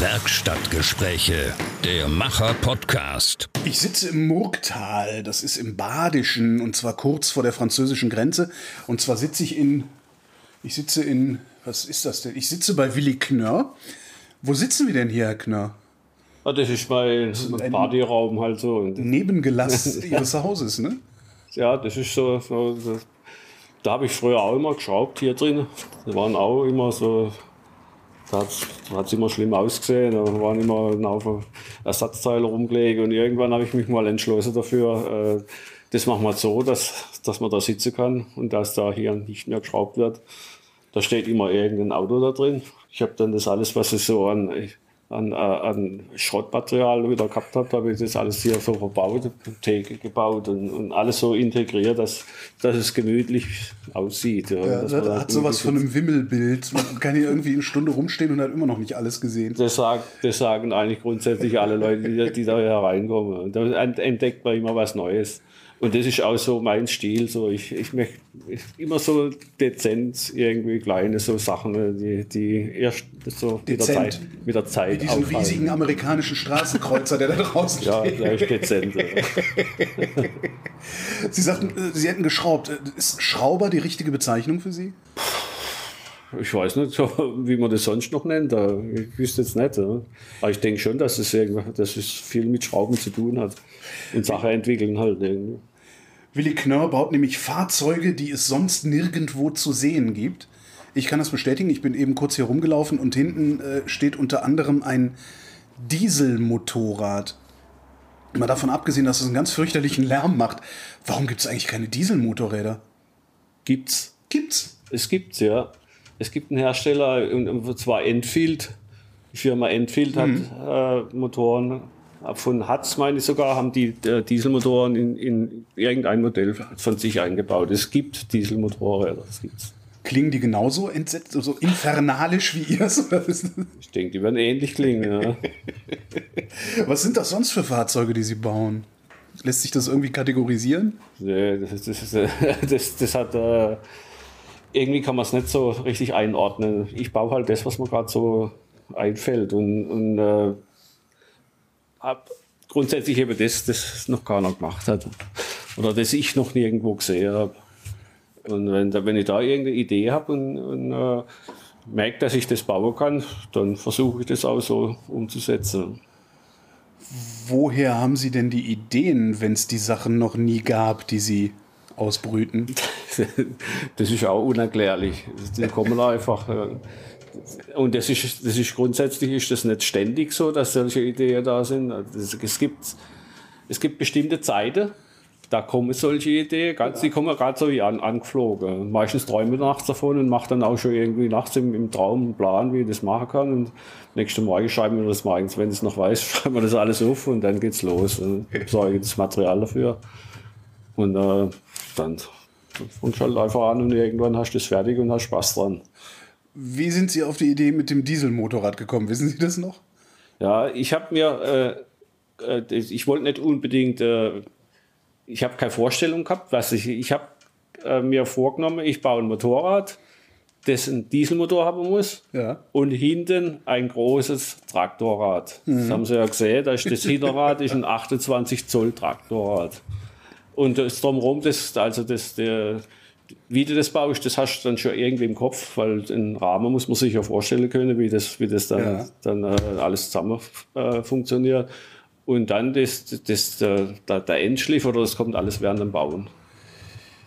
Werkstattgespräche, der Macher-Podcast. Ich sitze im Murgtal, das ist im Badischen und zwar kurz vor der französischen Grenze. Und zwar sitze ich in, ich sitze in, was ist das denn? Ich sitze bei Willi Knörr. Wo sitzen wir denn hier, Herr Knörr? Ja, das ist mein ein- Partyraum halt so. Nebengelass Ihres Hauses, ne? ja, das ist so. so das, da habe ich früher auch immer geschraubt hier drin. Da waren auch immer so. Da hat es immer schlimm ausgesehen. Da waren immer ein Haufen Ersatzteile rumgelegt. Und irgendwann habe ich mich mal entschlossen dafür, äh, das machen wir so, dass, dass man da sitzen kann und dass da hier nicht mehr geschraubt wird. Da steht immer irgendein Auto da drin. Ich habe dann das alles, was ich so an, an, äh, an Schrottmaterial wieder gehabt habe, habe ich das alles hier so verbaut, Theke gebaut und, und alles so integriert, dass, dass es gemütlich aussieht. Ja, Ja, dass das hat sowas von einem Wimmelbild. Man kann hier irgendwie eine Stunde rumstehen und hat immer noch nicht alles gesehen. das, sagt, das sagen eigentlich grundsätzlich alle Leute, die, die da hereinkommen. Und da entdeckt man immer was Neues. Und das ist auch so mein Stil. So ich, ich möchte immer so dezent irgendwie kleine so Sachen, die, die erst so mit der. Zeit, mit der Zeit Wie diesen auffallen. riesigen amerikanischen Straßenkreuzer, der da draußen Ja, steht. der ist dezent. ja. Sie sagten, äh, Sie hätten geschraubt. Äh, Ist Schrauber die richtige Bezeichnung für Sie? Ich weiß nicht, wie man das sonst noch nennt. Ich wüsste jetzt nicht. Aber ich denke schon, dass es, dass es viel mit Schrauben zu tun hat. Und Sachen entwickeln halt. Irgendwie. Willi Knörr baut nämlich Fahrzeuge, die es sonst nirgendwo zu sehen gibt. Ich kann das bestätigen. Ich bin eben kurz hier rumgelaufen und hinten äh, steht unter anderem ein Dieselmotorrad. Mal davon abgesehen, dass es einen ganz fürchterlichen Lärm macht. Warum gibt es eigentlich keine Dieselmotorräder? Gibt's. Gibt's. Es gibt's, ja. Es gibt einen Hersteller, und zwar Enfield. Die Firma Enfield hat äh, Motoren. Von Hatz, meine ich sogar, haben die äh, Dieselmotoren in, in irgendein Modell von sich eingebaut. Es gibt Dieselmotorräder. Das gibt's. Klingen die genauso entsetzt, so infernalisch wie ist- Ich denke, die werden ähnlich klingen. Ja. Was sind das sonst für Fahrzeuge, die Sie bauen? Lässt sich das irgendwie kategorisieren? Nee, das, das, das, das, das hat. Äh, irgendwie kann man es nicht so richtig einordnen. Ich baue halt das, was mir gerade so einfällt. Und, und äh, hab grundsätzlich eben das, das noch keiner gemacht hat. Oder das ich noch nirgendwo gesehen habe. Und wenn, wenn ich da irgendeine Idee habe und, und äh, merke, dass ich das bauen kann, dann versuche ich das auch so umzusetzen. Woher haben Sie denn die Ideen, wenn es die Sachen noch nie gab, die Sie ausbrüten? Das ist auch unerklärlich. Die kommen einfach. äh, Und das ist, das ist grundsätzlich ist das nicht ständig so, dass solche Ideen da sind. Es gibt, es gibt bestimmte Zeiten, da kommen solche Ideen, ganz, die kommen gerade so wie an, angeflogen. Meistens träume ich nachts davon und mache dann auch schon irgendwie nachts im, im Traum einen Plan, wie ich das machen kann. Und nächsten Morgen schreiben wir das morgens, wenn ich es noch weiß, schreiben wir das alles auf und dann geht's los. Und besorge das Material dafür. Und äh, dann fängst du halt einfach an und irgendwann hast du es fertig und hast Spaß dran. Wie sind Sie auf die Idee mit dem Dieselmotorrad gekommen? Wissen Sie das noch? Ja, ich habe mir, äh, äh, ich wollte nicht unbedingt, äh, ich habe keine Vorstellung gehabt, was ich, ich habe äh, mir vorgenommen, ich baue ein Motorrad, das einen Dieselmotor haben muss Ja. und hinten ein großes Traktorrad. Das haben Sie ja gesehen, da ist das Hinterrad ist ein 28 Zoll Traktorrad. Und das drumherum, das, also das, der, wie du das baust, das hast du dann schon irgendwie im Kopf, weil den Rahmen muss man sich ja vorstellen können, wie das, wie das dann, Ja. dann äh, alles zusammen äh, funktioniert. Und dann das, das, der, der Endschliff oder das kommt alles während dem Bauen.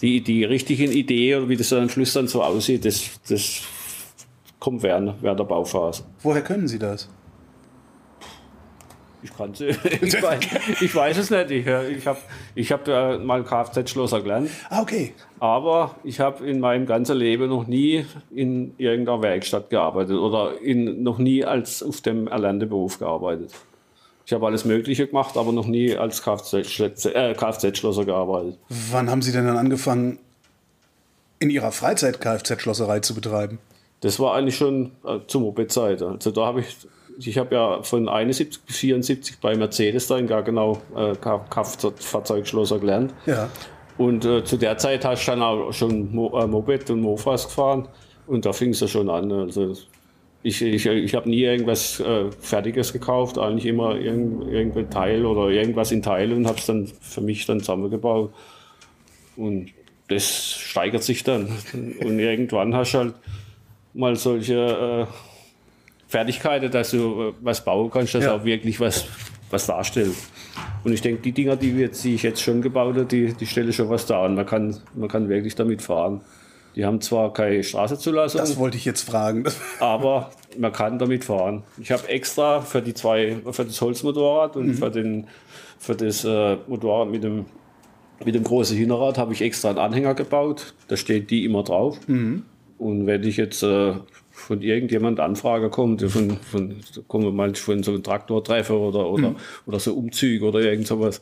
Die, die richtigen Ideen oder wie das dann am Schluss dann so aussieht, das, das kommt während, während der Bauphase. Woher können Sie das? Ich kann ich, weiß, ich weiß es nicht. Ich, äh, ich habe ich hab, äh, mal Kfz-Schlosser gelernt. Ah, okay. Aber ich habe in meinem ganzen Leben noch nie in irgendeiner Werkstatt gearbeitet oder in, noch nie als auf dem erlernten Beruf gearbeitet. Ich habe alles Mögliche gemacht, aber noch nie als Kfz-Schlosser äh, Kfz gearbeitet. Wann haben Sie denn dann angefangen, in Ihrer Freizeit Kfz-Schlosserei zu betreiben? Das war eigentlich schon äh, zur Moped-Zeit. Also da habe ich, ich habe ja von 71 bis 74 bei Mercedes da in gar genau äh, Kraftfahrzeugschlosser gelernt. Ja. Und äh, zu der Zeit hast du dann auch schon Mo äh, Moped und Mofas gefahren und da fing es ja schon an. Also Ich, ich, ich habe nie irgendwas äh, Fertiges gekauft, eigentlich immer irgend, irgendein Teil oder irgendwas in Teile und habe es dann für mich dann zusammengebaut. Und das steigert sich dann. Und irgendwann hast du halt mal solche äh, Fertigkeiten, dass du äh, was bauen kannst, das Ja. auch wirklich was, was darstellt. Und ich denke, die Dinger, die, wir jetzt, die ich jetzt schon gebaut habe, die, die stellen schon was dar. Und man kann, man kann wirklich damit fahren. Die haben zwar keine Straßenzulassung, Das wollte ich jetzt fragen. aber man kann damit fahren. Ich habe extra für die zwei, für das Holzmotorrad und für, den, für das äh, Motorrad mit dem, mit dem großen Hinterrad habe ich extra einen Anhänger gebaut. Da steht die immer drauf. Und wenn ich jetzt äh, von irgendjemand Anfrage kommt, von, von, kommen mal von so einem Traktortreffer oder, oder, oder so Umzüge oder irgend sowas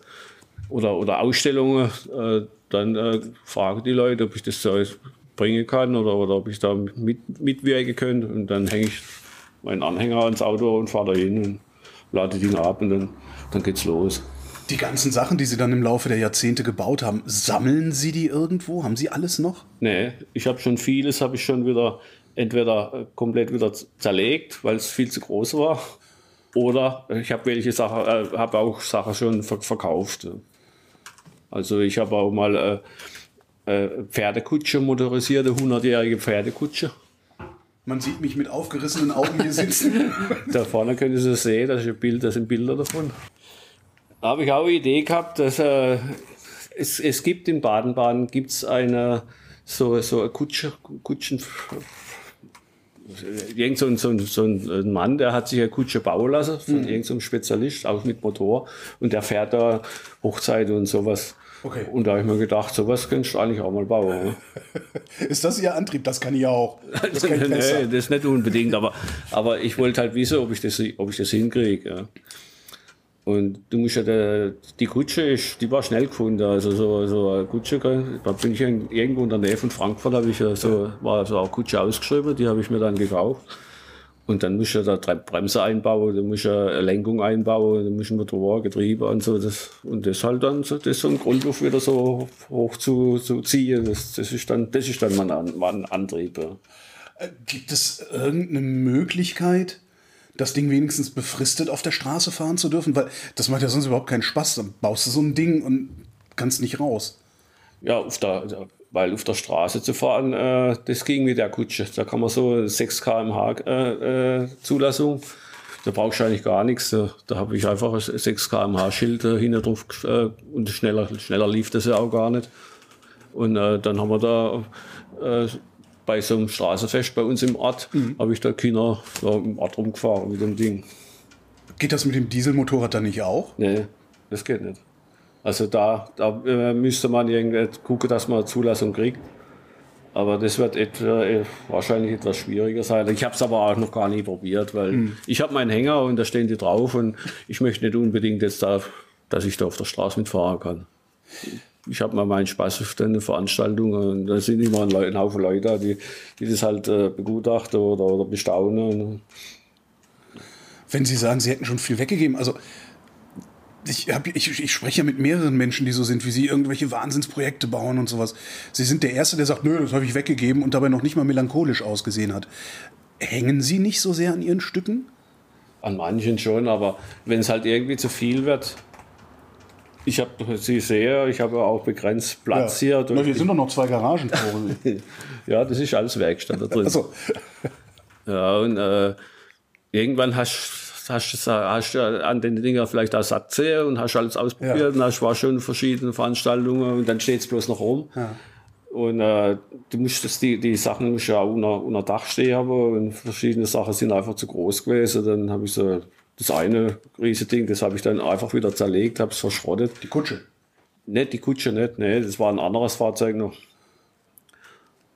oder, oder Ausstellungen, äh, dann äh, fragen die Leute, ob ich das so bringen kann oder, oder ob ich da mit, mitwirken könnte. Und dann hänge ich meinen Anhänger ans Auto und fahre da hin und lade die Dinger ab und dann, dann geht's los. Die ganzen Sachen, die Sie dann im Laufe der Jahrzehnte gebaut haben, sammeln Sie die irgendwo? Haben Sie alles noch? Nee, ich habe schon vieles, habe ich schon wieder entweder äh, komplett wieder zerlegt, weil es viel zu groß war. Oder ich habe welche Sachen, äh, habe auch Sachen schon ver verkauft. Also ich habe auch mal äh, äh, Pferdekutsche, motorisierte 100-jährige Pferdekutsche. Man sieht mich mit aufgerissenen Augen hier sitzen. Da vorne können Sie es sehen, das, Bild, das sind Bilder davon. Da habe ich auch eine Idee gehabt, dass äh, es, es gibt in Baden-Baden gibt's eine so, so eine Kutsche, Kutschen. Irgend so ein, so, ein, so ein Mann, der hat sich eine Kutsche bauen lassen von irgendeinem so Spezialist, auch mit Motor. Und der fährt da Hochzeit und sowas. Okay. Und da habe ich mir gedacht, sowas könntest du eigentlich auch mal bauen. ne? Ist das Ihr Antrieb? Das kann ich auch. Das nee, das nicht unbedingt, aber, aber ich wollte halt wissen, ob ich das, ob ich das hinkriege. Ja. Und du musst ja, die Kutsche, ist, die war schnell gefunden. Also so, so eine Kutsche, da bin ich irgendwo in der Nähe von Frankfurt, habe ich ja so, war so eine Kutsche ausgeschrieben, die habe ich mir dann gekauft. Und dann musst du da drei Bremse einbauen, du musst ja eine Lenkung einbauen, du musst ein Motor, Getriebe und so. Das, und das halt dann so, das so ein Grundluft wieder so hoch zu, zu ziehen. Das, das ist dann, das ist dann mein, mein Antrieb. Ja. Gibt es irgendeine Möglichkeit, das Ding wenigstens befristet auf der Straße fahren zu dürfen? Weil das macht ja sonst überhaupt keinen Spaß. Dann baust du so ein Ding und kannst nicht raus. Ja, auf der, weil auf der Straße zu fahren, äh, das ging mit der Kutsche. Da kann man so 6 km/h äh, äh, Zulassung. Da brauchst du eigentlich gar nichts. Da, da habe ich einfach ein 6 km/h Schild äh, hinten drauf äh, und schneller, schneller lief das ja auch gar nicht. Und äh, dann haben wir da äh, bei so einem Straßenfest bei uns im Ort, habe ich da Kinder so im Ort rumgefahren mit dem Ding. Geht das mit dem Dieselmotorrad dann nicht auch? Nee, das geht nicht. Also da, da äh, müsste man irgendwie gucken, dass man eine Zulassung kriegt. Aber das wird etwa, äh, wahrscheinlich etwas schwieriger sein. Ich habe es aber auch noch gar nicht probiert, weil ich habe meinen Hänger und da stehen die drauf und ich möchte nicht unbedingt jetzt da, dass ich da auf der Straße mitfahren kann. Ich habe mal meinen Spaß auf den Veranstaltungen und da sind immer ein, ein Haufen Leute, die, die das halt äh, begutachten oder, oder bestaunen. Wenn Sie sagen, Sie hätten schon viel weggegeben, also ich, hab, ich, ich spreche ja mit mehreren Menschen, die so sind wie Sie, irgendwelche Wahnsinnsprojekte bauen und sowas. Sie sind der Erste, der sagt, nö, das habe ich weggegeben und dabei noch nicht mal melancholisch ausgesehen hat. Hängen Sie nicht so sehr an Ihren Stücken? An manchen schon, aber wenn es halt irgendwie zu viel wird. Ich habe, Sie sehen, ich habe ja auch begrenzt Platz hier. Na, hier sind doch noch zwei Garagen vor. ja, das ist alles Werkstatt da drin. also, Ja, und äh, irgendwann hast, du- hast an den Dingen vielleicht auch satt gesehen und hast alles ausprobiert Ja. und hast war schon verschiedene Veranstaltungen und dann steht es bloß noch rum. Und äh, du musstest die, die Sachen musst ja auch unter, unter Dach stehen haben und verschiedene Sachen sind einfach zu groß gewesen. Dann habe ich so das eine riesige Ding, das habe ich dann einfach wieder zerlegt, habe es verschrottet. die Kutsche. Nicht die Kutsche nicht, nee, das war ein anderes Fahrzeug noch.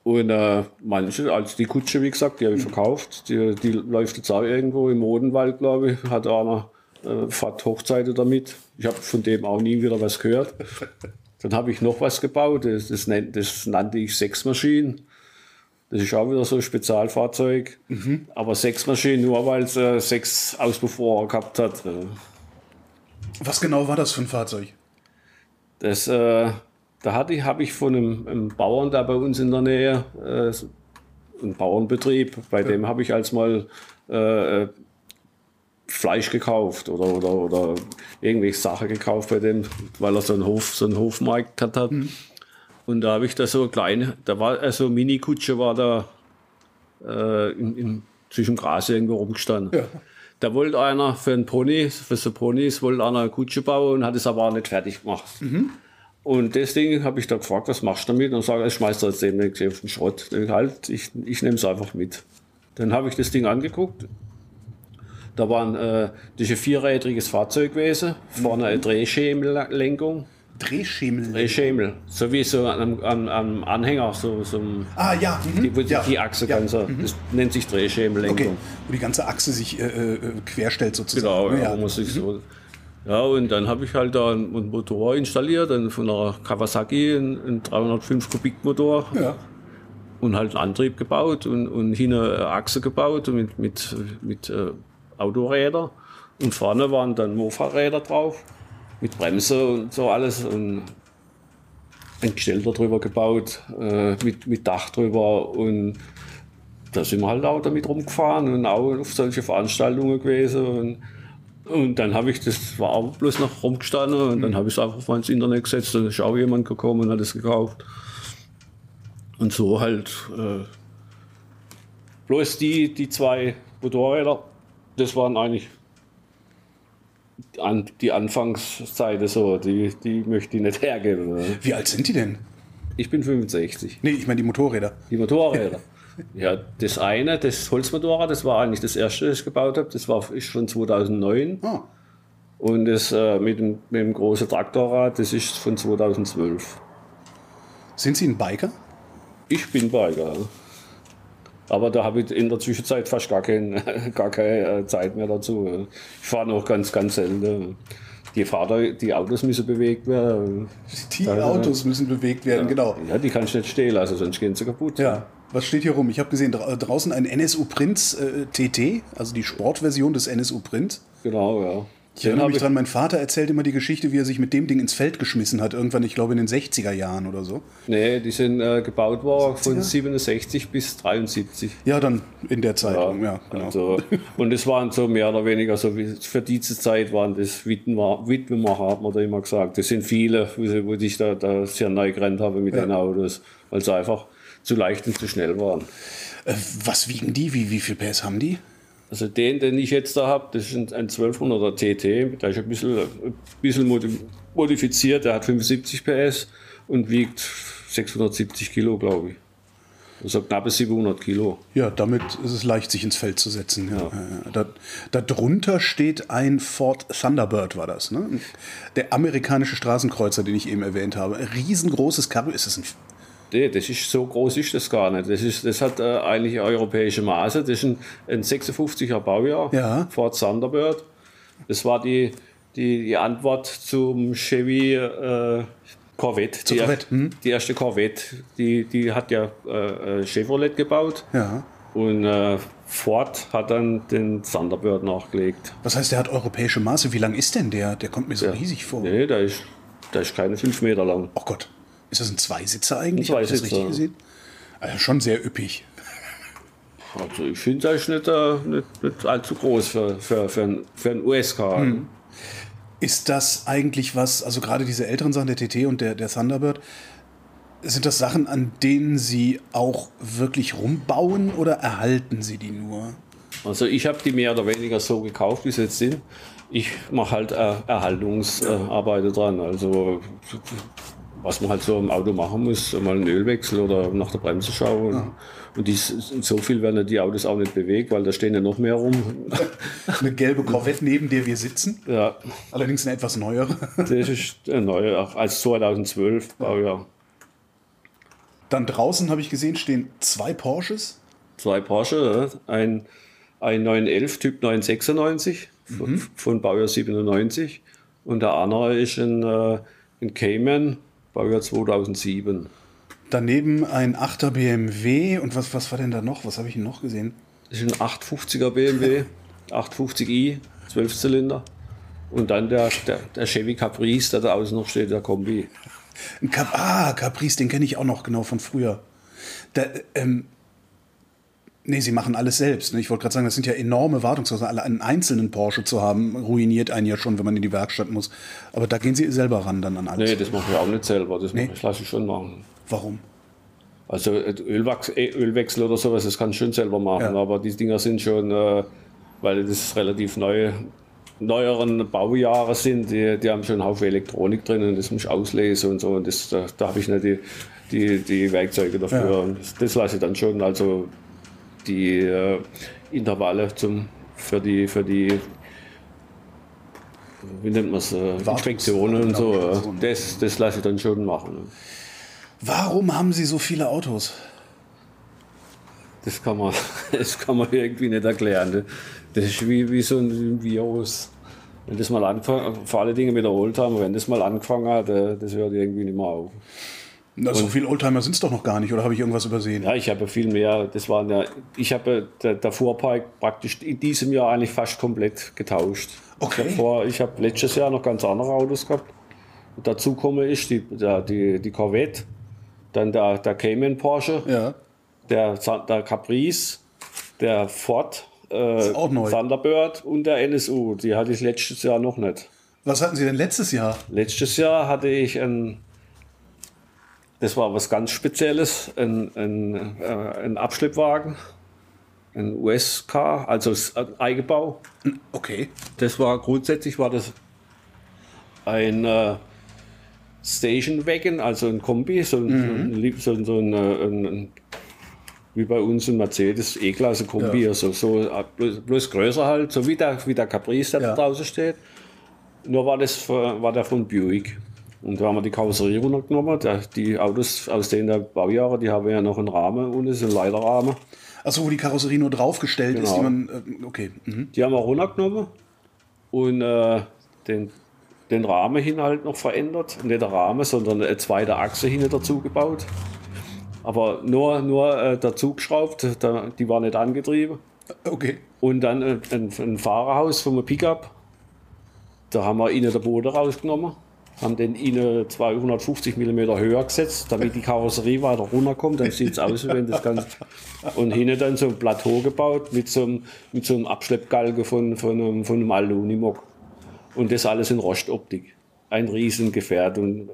Und äh, manche, also die Kutsche, wie gesagt, die habe ich verkauft. Die, die läuft jetzt auch irgendwo im Odenwald, glaube ich. Hat einer äh, Hochzeiten damit. Ich habe von dem auch nie wieder was gehört. Dann habe ich noch was gebaut, das, das, nennt, das nannte ich Sechsmaschinen. Das ist auch wieder so ein Spezialfahrzeug. Aber Sechsmaschinen, nur weil es äh, sechs Auspuffrohre gehabt hat. Äh. Was genau war das für ein Fahrzeug? Das, äh, da hatte ich, habe ich von einem, einem Bauern da bei uns in der Nähe äh, ein Bauernbetrieb, bei dem habe ich als mal äh, Fleisch gekauft oder, oder, oder irgendwelche Sachen gekauft bei dem, weil er so einen Hof, so einen Hofmarkt hat. Mhm. Und da habe ich da so kleine, da war also Mini-Kutsche war da äh, in, in, zwischen Gras irgendwo rumgestanden. Ja. Da wollte einer für einen Pony, für so Ponys, wollte einer eine Kutsche bauen und hat es aber auch nicht fertig gemacht. Mhm. Und deswegen habe ich da gefragt, was machst du damit? Und sage, ich schmeiß jetzt demnächst auf den Schrott. Ich, halt, ich, ich nehme es einfach mit. Dann habe ich das Ding angeguckt. Da war ein, äh, das ist ein vierrädriges Fahrzeug gewesen, vorne eine Drehschemellenkung. Drehschemel? Drehschemel, so wie so am, am, am Anhänger, so, so ah, ja. Mhm. Die, wo ja. die Achse ja. ganz, mhm. das nennt sich Drehschemellenkung. Okay. Wo die ganze Achse sich äh, äh querstellt sozusagen. Genau, ja, ja. wo man sich mhm. so ja, und dann habe ich halt da einen Motor installiert, dann von einer Kawasaki, einen, 305 Kubik Motor. Ja. Und halt einen Antrieb gebaut und, und hinten eine Achse gebaut mit, mit, mit äh, Autoräder. Und vorne waren dann Mofa-Räder drauf, mit Bremse und so alles. Und ein Gestell darüber gebaut, äh, mit, mit Dach drüber. Und da sind wir halt auch damit rumgefahren und auch auf solche Veranstaltungen gewesen. Und und dann habe ich, das war auch bloß noch rumgestanden und dann habe ich es einfach mal ins Internet gesetzt, dann ist auch jemand gekommen und hat es gekauft. Und so halt äh, bloß die, die zwei Motorräder, das waren eigentlich an, die Anfangszeiten so, die, die möchte ich nicht hergeben. Wie alt sind die denn? Ich bin 65. Nee, ich meine die Motorräder. Die Motorräder. Ja, das eine, das Holzmotorrad, das war eigentlich das erste, das ich gebaut habe. Das war ist schon 2009. Ah. Und das äh, mit, dem, mit dem großen Traktorrad, das ist von 2012. Sind Sie ein Biker? Ich bin Biker. Aber da habe ich in der Zwischenzeit fast gar, kein, gar keine äh, Zeit mehr dazu. Ich fahre noch ganz, ganz selten. Die Fahrer, die Autos müssen bewegt werden. Die da, Autos müssen bewegt werden, ja, genau. Ja, die kannst du nicht stehen lassen, sonst gehen sie kaputt. Ja. Was steht hier rum? Ich habe gesehen, draußen ein NSU Print äh, TT, also die Sportversion des NSU Print. Genau, ja. Ich erinnere mich dran, mein Vater erzählt immer die Geschichte, wie er sich mit dem Ding ins Feld geschmissen hat, irgendwann, ich glaube, in den 60er Jahren oder so. Nee, die sind äh, gebaut worden von 67 bis 73. Ja, dann in der Zeit, ja, ja genau. Also, und es waren so mehr oder weniger so, wie für diese Zeit waren das Witwenmacher, hat man da immer gesagt. Das sind viele, wo ich da, da sehr neu gerannt habe mit ja. den Autos, weil sie einfach zu leicht und zu schnell waren. Äh, was wiegen die? Wie, wie viel PS haben die? Also den, den ich jetzt da habe, das ist ein 1200er TT, der ist ein bisschen, ein bisschen modifiziert, der hat 75 PS und wiegt 670 Kilo, glaube ich. Also knappe 700 Kilo. Ja, damit ist es leicht, sich ins Feld zu setzen. Ja. Da, darunter steht ein Ford Thunderbird, war das. Ne? Der amerikanische Straßenkreuzer, den ich eben erwähnt habe. Ein riesengroßes Kabel. Ist das ein Nee, das ist so groß ist das gar nicht. Das, ist, das hat äh, eigentlich europäische Maße. Das ist ein, ein 56er Baujahr, ja. Ford Thunderbird. Das war die, die, die Antwort zum Chevy äh, Corvette. Die, Corvette. Hm. die, erste Corvette. Die, die hat ja äh, äh, Chevrolet gebaut. Ja. Und äh, Ford hat dann den Thunderbird nachgelegt. Was heißt, der hat europäische Maße? Wie lang ist denn der? Der kommt mir so ja. riesig vor. Nee, der ist, der ist keine fünf Meter lang. Oh Gott. Ist das ein Zweisitzer eigentlich? Ein Zweisitzer. Habe ich das richtig gesehen? Also schon sehr üppig. Also ich finde das nicht, äh, nicht, nicht, allzu groß für, für, für, ein, für ein US-Car. Hm. Ist das eigentlich was, also gerade diese älteren Sachen, der TT und der, der Thunderbird, sind das Sachen, an denen Sie auch wirklich rumbauen oder erhalten Sie die nur? Also ich habe die mehr oder weniger so gekauft, wie sie jetzt sind. Ich mache halt äh, Erhaltungsarbeiten äh, dran. Also was man halt so im Auto machen muss, mal einen Ölwechsel oder nach der Bremse schauen. Ja. Und die, so viel werden die Autos auch nicht bewegt, weil da stehen ja noch mehr rum. Eine gelbe Corvette, neben der wir sitzen. Ja. Allerdings eine etwas neuere. Das ist eine neue, auch als 2012 Baujahr. Dann draußen habe ich gesehen, stehen zwei Porsches. Zwei Porsche, ein, ein 911 Typ 996 mhm. von Baujahr 97 und der andere ist ein, äh, ein Cayman Baujahr 2007. Daneben ein 8er BMW und was, was war denn da noch? Was habe ich noch gesehen? Das ist ein 850er BMW, 850i, 12 Zylinder. Und dann der, der, der Chevy Caprice, der da außen noch steht, der Kombi. Ein Cap ah, Caprice, den kenne ich auch noch genau von früher. Der, ähm, Nee, sie machen alles selbst. Ne? Ich wollte gerade sagen, das sind ja enorme Wartungskosten. Alle einen einzelnen Porsche zu haben, ruiniert einen ja schon, wenn man in die Werkstatt muss. Aber da gehen sie selber ran dann an alles. Nee, das mache ich auch nicht selber. Das, Nee. lasse ich schon machen. Warum? Also äh, Ölwachs, äh, Ölwechsel oder sowas, das kann ich schon selber machen. Ja. Aber die Dinger sind schon, äh, weil das relativ neue, neueren Baujahre sind, die, die haben schon einen Haufen Elektronik drin und das muss ich auslesen und so. Und das, da, da habe ich nicht die, die, die Werkzeuge dafür. Ja. Das, das lasse ich dann schon. Also die äh, Intervalle zum, für die, für die wie nennt man es, äh, Inspektionen und so. äh. Das, das lasse ich dann schon machen. Warum haben sie so viele Autos? Das kann man, das kann man irgendwie nicht erklären. ne? Das ist wie, wie so ein Virus. Wenn das mal angefangen, vor alle Dinge wiederholt haben, wenn das mal angefangen hat, äh, das hört irgendwie nicht mehr auf. Na, so viele Oldtimer sind es doch noch gar nicht, oder habe ich irgendwas übersehen? Ja, ich habe viel mehr, das waren ja, ich habe der, der Fuhrpark praktisch in diesem Jahr eigentlich fast komplett getauscht. Okay. Ich habe vor- ich habe letztes Jahr noch ganz andere Autos gehabt. Und dazu komme ich die, der, die, die Corvette, dann der, der Cayman Porsche, Ja. der, der Caprice, der Ford, äh. Thunderbird und der NSU. Die hatte ich letztes Jahr noch nicht. Was hatten sie denn letztes Jahr? Letztes Jahr hatte ich ein, das war was ganz Spezielles, ein, ein, äh, ein Abschleppwagen, ein USK, also ein Eigenbau. Okay. Das war grundsätzlich war das ein äh, Station Wagon, also ein Kombi, so ein, so so so ein, äh, ein, ein wie bei uns ein Mercedes E-Klasse Kombi, Ja. also so äh, bloß, bloß größer halt, so wie der, wie der Caprice, der Ja. da draußen steht. Nur war das war der von Buick. Und da haben wir die Karosserie runtergenommen. Der, die Autos aus den der Baujahre, die haben ja noch einen Rahmen und ist ein Leiterrahmen. Achso, wo die Karosserie nur draufgestellt ist, Genau. die man. Äh, okay. Mhm. Die haben wir runtergenommen und äh, den, den Rahmen hin halt noch verändert. Nicht der Rahmen, sondern eine zweite Achse hinten dazu gebaut. Aber nur, nur äh, dazu geschraubt, da, die war nicht angetrieben. Okay. Und dann äh, ein, ein Fahrerhaus vom Pickup. Da haben wir innen den Boden rausgenommen, haben den innen 250 mm höher gesetzt, damit die Karosserie weiter runterkommt. Dann sieht es aus, wenn das Ganze. Und hinten dann so ein Plateau gebaut mit so einem, mit so einem Abschleppgalge von, von, einem, von einem Aluminium. Und das alles in Rostoptik. Ein Riesengefährt und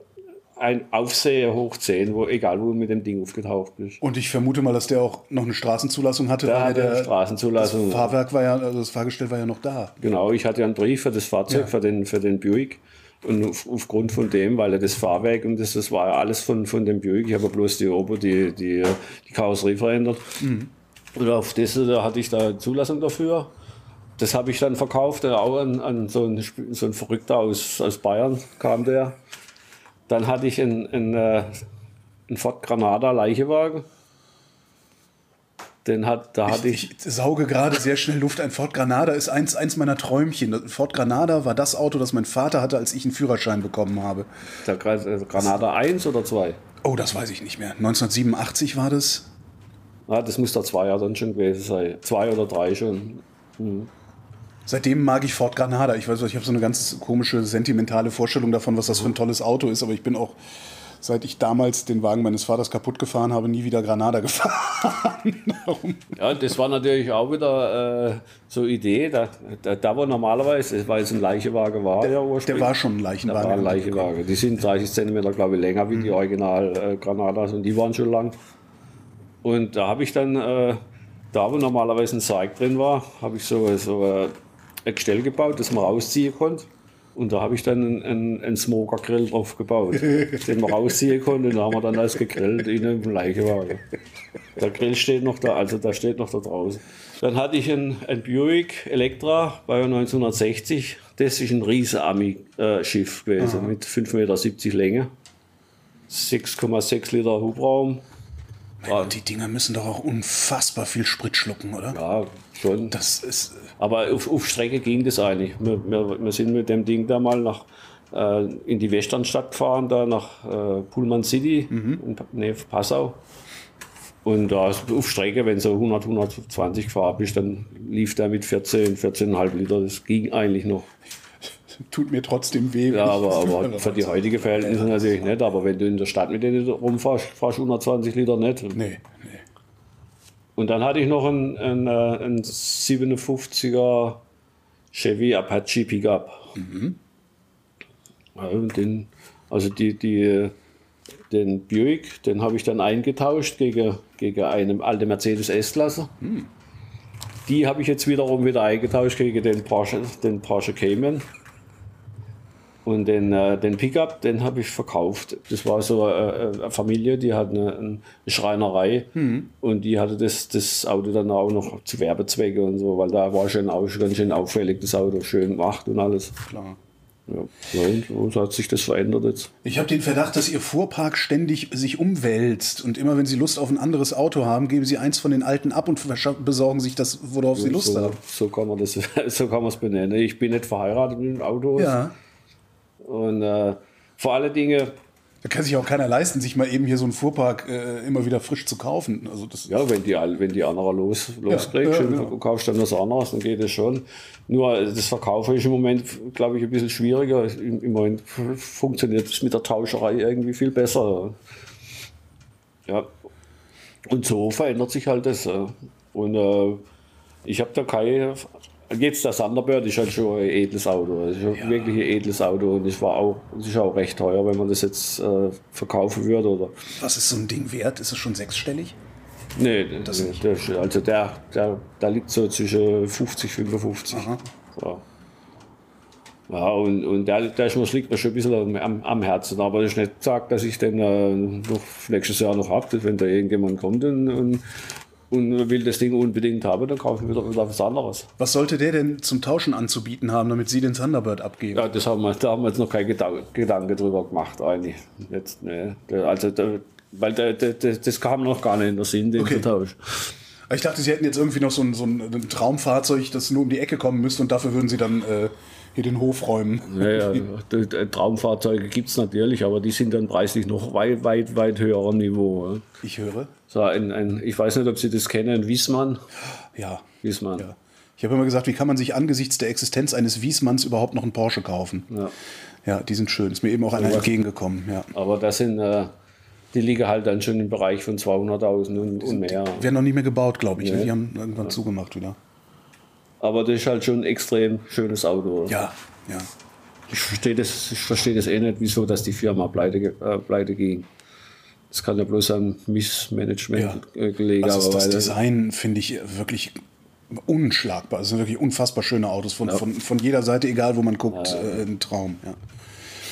ein Aufseher hoch 10, wo, egal wo du mit dem Ding aufgetaucht bist. Und ich vermute mal, dass der auch noch eine Straßenzulassung hatte. Da weil hat er der, eine Straßenzulassung. Das Fahrwerk war ja, also das Fahrgestell war ja noch da. Genau, ich hatte ja einen Brief für das Fahrzeug, Ja. für, den, für den Buick. Und auf, aufgrund von dem, weil er das Fahrwerk und das, das war ja alles von, von dem Buick, ich habe ja bloß die Ober, die, die, die Karosserie verändert. Und auf das da hatte ich da Zulassung dafür. Das habe ich dann verkauft, auch an, an so, einen, so einen Verrückter aus, aus Bayern kam der. Dann hatte ich einen, einen, äh, einen Ford Granada Leichewagen. Den hat, da hatte ich, Ich sauge gerade sehr schnell Luft. Ein Ford Granada ist eins, eins meiner Träumchen. Ford Granada war das Auto, das mein Vater hatte, als ich einen Führerschein bekommen habe. der äh, Granada 1 oder 2? Oh, das weiß ich nicht mehr. 1987 war das. Ja, das muss der Zweier dann schon gewesen sein. Zwei oder drei schon. Seitdem mag ich Ford Granada. Ich weiß, ich habe so eine ganz komische, sentimentale Vorstellung davon, was das für ein tolles Auto ist. Aber ich bin auch, seit ich damals den Wagen meines Vaters kaputt gefahren habe, nie wieder Granada gefahren. Ja, das war natürlich auch wieder äh, so Idee. Da, da, da wo normalerweise, weil es ein Leichewagen war, ja ursprünglich. Der war schon ein Leichenwagen. war ein Leichewagen. Die sind 30 cm, glaube ich, länger wie die Original äh, Granadas und die waren schon lang. Und da habe ich dann, äh, da wo normalerweise ein Sarg drin war, habe ich so, so äh, ein Gestell gebaut, das man rausziehen konnte. Und da habe ich dann einen, einen, einen Smoker-Grill drauf gebaut, den man rausziehen konnte. Und da haben wir dann alles gegrillt in einem Leichenwagen. Der Grill steht noch da, also der steht noch da draußen. Dann hatte ich ein, ein Buick Electra, Baujahr 1960. Das ist ein riesen Ami-Schiff gewesen, mit 5,70 Meter Länge. 6,6 Liter Hubraum. Mein, die Dinger müssen doch auch unfassbar viel Sprit schlucken, oder? Ja, schon. Das ist. Aber auf, auf Strecke ging das eigentlich. Wir, wir, wir sind mit dem Ding da mal nach, äh, in die Westernstadt gefahren, da nach äh, Pullman City, in Pa- Nähe von Passau. Und da auf Strecke, wenn so 100, 120 gefahren bist, dann lief der mit 14, 14,5 Liter. Das ging eigentlich noch. Tut mir trotzdem weh. Ja, aber, aber für die heutige Verhältnisse natürlich nicht. Aber wenn du in der Stadt mit denen rumfährst, fahrst du 120 Liter nicht. Nee, nee. Und dann hatte ich noch einen, einen, äh, einen 57er Chevy Apache Pickup. Und den, also die, die, den Buick, den habe ich dann eingetauscht gegen, gegen eine alte Mercedes S-Klasse. Die habe ich jetzt wiederum wieder eingetauscht gegen den Porsche, den Porsche Cayman. Und den, äh, den Pickup, den habe ich verkauft. Das war so äh, äh, eine Familie, die hat eine, eine Schreinerei und die hatte das, das Auto dann auch noch zu Werbezwecke und so, weil da war schon auch schon ganz schön auffällig, das Auto schön gemacht und alles. Klar. Ja, und so hat sich das verändert jetzt. Ich habe den Verdacht, dass Ihr Fuhrpark ständig sich umwälzt und immer wenn Sie Lust auf ein anderes Auto haben, geben Sie eins von den alten ab und besorgen sich das, worauf Sie Lust so, haben. so kann man das, so kann man es benennen. Ich bin nicht verheiratet mit dem Auto Ja. Und äh, vor allen Dingen Da kann sich auch keiner leisten, sich mal eben hier so einen Fuhrpark äh, immer wieder frisch zu kaufen. Also das Ja, wenn die, wenn die andere los, loskriegst ja, und genau. du kaufst dann was anderes, dann geht es schon. Nur das Verkaufen ist im Moment, glaube ich, ein bisschen schwieriger. Im, Im Moment funktioniert es mit der Tauscherei irgendwie viel besser. Ja. Und so verändert sich halt das. äh. Und äh, ich habe da keine. Jetzt der Thunderbird ist halt schon ein edles Auto. Ist ja. wirklich ein edles Auto und es war auch, es ist auch recht teuer, wenn man das jetzt äh, verkaufen würde. Oder Was ist so ein Ding wert? Ist es schon sechsstellig? Nee, das nee, der, also der, der, der liegt so zwischen 50 55. Ja, ja und, und der, der ist mir, das liegt mir schon ein bisschen am, am Herzen. Aber das ist nicht gesagt, dass ich den äh, noch nächstes Jahr noch habe. Wenn da irgendjemand kommt und, und, und will das Ding unbedingt haben, dann kaufen wir wieder, wieder was anderes. Was sollte der denn zum Tauschen anzubieten haben, damit Sie den Thunderbird abgeben? Ja, das haben wir, da haben wir jetzt noch keinen Gedan Gedanke drüber gemacht, eigentlich. Jetzt, nee. Also, weil da, da, das kam noch gar nicht in der Sinn, den Okay. zu tauschen. Ich dachte, Sie hätten jetzt irgendwie noch so ein, so ein Traumfahrzeug, das nur um die Ecke kommen müsste und dafür würden Sie dann äh, hier den Hof räumen. Ja, ja, d- d- Traumfahrzeuge gibt es natürlich, aber die sind dann preislich noch weit, weit, weit höherem Niveau. ja. Ich höre. So ein, ein, ich weiß nicht, ob Sie das kennen, Wiesmann. Ja. Wiesmann. ja. Ich habe immer gesagt, wie kann man sich angesichts der Existenz eines Wiesmanns überhaupt noch einen Porsche kaufen? Ja. Ja, die sind schön. Ist mir eben auch einer entgegengekommen. Ja. Aber das sind, äh, die liegen halt dann schon im Bereich von 200.000 und, und mehr. Werden noch nicht mehr gebaut, glaube ich. Ne? Nee. Die haben irgendwann zugemacht wieder. Aber das ist halt schon ein extrem schönes Auto. Ja, ja. Ich verstehe das, ich verstehe das eh nicht, wieso dass die Firma pleite, äh, pleite ging. Das kann ja bloß an Missmanagement Ja. gelegen Also haben. das Design finde ich wirklich unschlagbar. Es sind wirklich unfassbar schöne Autos von, von, von jeder Seite, egal wo man guckt, äh, ein Traum. Ja.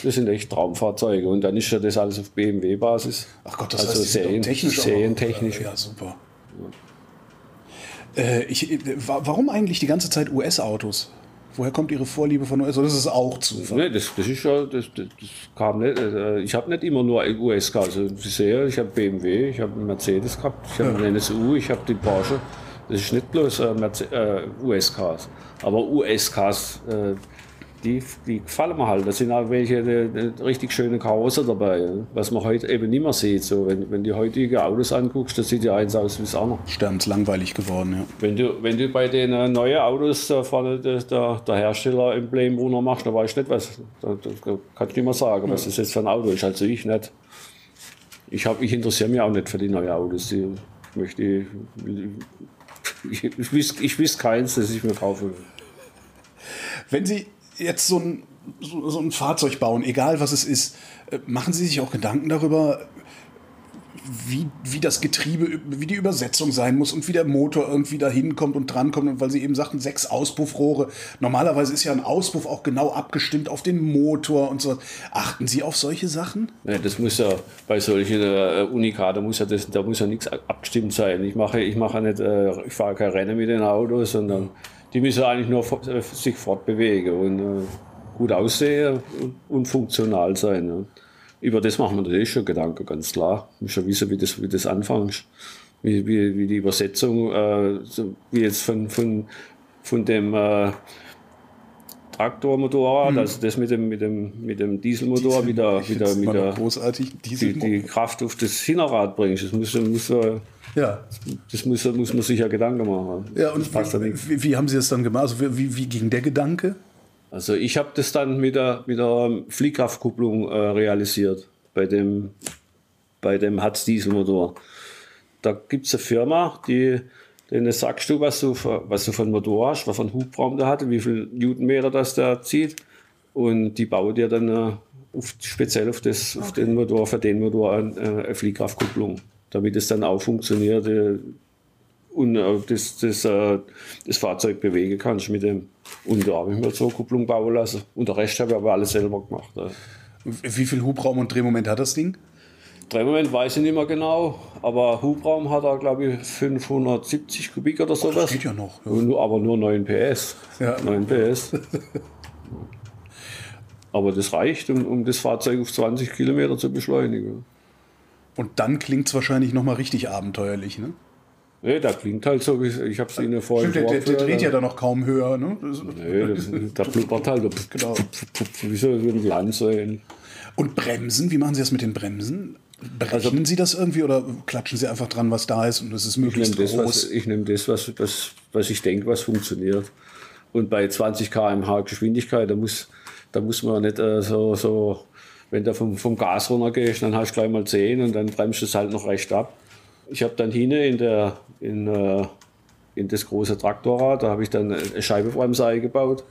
Das sind echt Traumfahrzeuge. Und dann ist ja das alles auf BMW-Basis. Ach Gott, das also heißt, die sind Serien, auch technisch. auch- serientechnisch. Ja, super. Äh, ich, äh, wa- warum eigentlich die ganze Zeit US-Autos? Woher kommt Ihre Vorliebe von US? Oder ist es auch Zufall? Nee, das, das ist ja, das, das, das kam nicht. äh, Ich habe nicht immer nur USK. Also Sie sehen, ich habe BMW, ich habe Mercedes gehabt, ich habe einen NSU, ich habe die Porsche. Das ist nicht bloß äh, äh, USKs. Aber USKs, äh, die, die gefallen mir halt. Da sind auch welche die, die richtig schöne Karosse dabei, ja. was man heute eben nicht mehr sieht. So, wenn, wenn die heutigen Autos anguckst, das sieht ja eins aus wie das andere. Sterbenslangweilig geworden, ja. Wenn du, wenn du bei den äh, neuen Autos da vorne der, der, der Hersteller-Emblem runter machst, dann weißt du nicht, was. Da, da, kannst du nicht mehr sagen, was das jetzt für ein Auto ist. Also ich nicht. Ich, hab, ich interessiere mich auch nicht für die neuen Autos. Die, ich möchte. Ich, ich, wüs- ich wüsste keins, das ich mir kaufe. Wenn Sie jetzt so ein, so, so ein Fahrzeug bauen, egal was es ist, äh, machen Sie sich auch Gedanken darüber, wie, wie das Getriebe, wie die Übersetzung sein muss und wie der Motor irgendwie da hinkommt und drankommt. Und weil Sie eben sagten, sechs Auspuffrohre. Normalerweise ist ja ein Auspuff auch genau abgestimmt auf den Motor und so. Achten Sie auf solche Sachen? Nee, das muss ja bei solchen äh, Unika, da muss ja das, da muss ja nichts abgestimmt sein. Ich mache, ich mache nicht, äh, ich fahre kein Rennen mit den Autos, sondern die müssen eigentlich nur äh, sich fortbewegen und äh, gut aussehen und, funktional sein. Über das machen wir natürlich schon Gedanken, ganz klar. Du musst ja wissen, wie das, wie das anfängst. Wie, wie, wie die Übersetzung, äh, wie jetzt von, von, von dem äh, Traktormotorrad, also das mit dem, mit dem, mit dem Dieselmotor, wieder, Ich wieder find's mit immer noch der, großartig. Diese die, die Kraft auf das Hinterrad bringst. Das muss, muss, äh, ja. das muss, muss man sich ja Gedanken machen. ja, und das wie, wie, wie haben Sie das dann gemacht? Also wie, wie ging der Gedanke? Also ich habe das dann mit der, mit der Fliehkraftkupplung äh, realisiert bei dem, bei dem Hatz Dieselmotor. da gibt es eine Firma, die denen sagst du, was du, für, was du von Motor hast, was für einen Hubraum der hat, wie viel Newtonmeter das der zieht. Und die bauen dir dann äh, auf, speziell auf, das, auf den Motor, für den Motor eine, äh, eine Fliehkraftkupplung, damit es dann auch funktioniert äh, und äh, das, das, das Fahrzeug bewegen kannst mit dem. Und da habe ich mir so eine Kupplung bauen lassen. Und der Rest habe ich aber alles selber gemacht. Wie viel Hubraum und Drehmoment hat das Ding? Drehmoment weiß ich nicht mehr genau, aber Hubraum hat er, glaube ich, 570 Kubik oder sowas. Das geht ja noch. Ja. Nur, aber nur 9 PS. Ja. 9 PS. aber das reicht, um, um das Fahrzeug auf 20 Kilometer zu beschleunigen. Und dann klingt es wahrscheinlich nochmal richtig abenteuerlich, ne? Nee, da klingt halt so, wie ich habe es Ihnen vorhin Stimmt, der, der, der dreht ja dann noch kaum höher, ne? Das- Nee, da blubbert halt Genau. wie so ein Lanze. Und Bremsen, wie machen Sie das mit den Bremsen? Also Berechnen Sie das irgendwie oder klatschen Sie einfach dran, was da ist und es ist Ich nehme möglichst das, was, groß? ich nehm das was, was, was ich denke, was funktioniert. Und bei 20 km/h Geschwindigkeit, da muss, da muss man nicht äh, so, so, wenn du vom, vom Gas runtergehst, dann hast du gleich mal 10 und dann bremst du es halt noch recht ab. Ich habe dann hinten in, der, in, äh, in das große Traktorrad, da habe ich dann eine Scheibebremse eingebaut.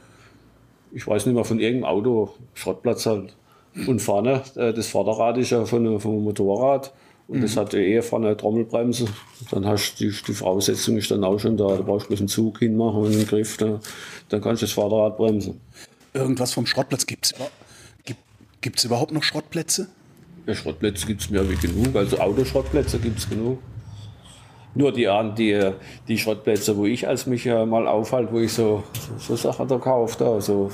Ich weiß nicht mehr, von irgendeinem Auto, Schrottplatz halt. Und vorne, äh, das Vorderrad ist ja von, vom Motorrad. Und das hat ja eher vorne eine Trommelbremse. Dann hast du die, die Voraussetzung ist dann auch schon da. Da brauchst du bloß einen Zug hinmachen und einen Griff. Dann, dann kannst du das Vorderrad bremsen. Irgendwas vom Schrottplatz gibt es gibt, gibt's überhaupt noch Schrottplätze? Ja, Schrottplätze gibt es mehr wie genug. Also Autoschrottplätze gibt es genug. Nur die, die, die Schrottplätze, wo ich als mich äh, mal aufhalte, wo ich so, so, Sachen da kaufe, da, so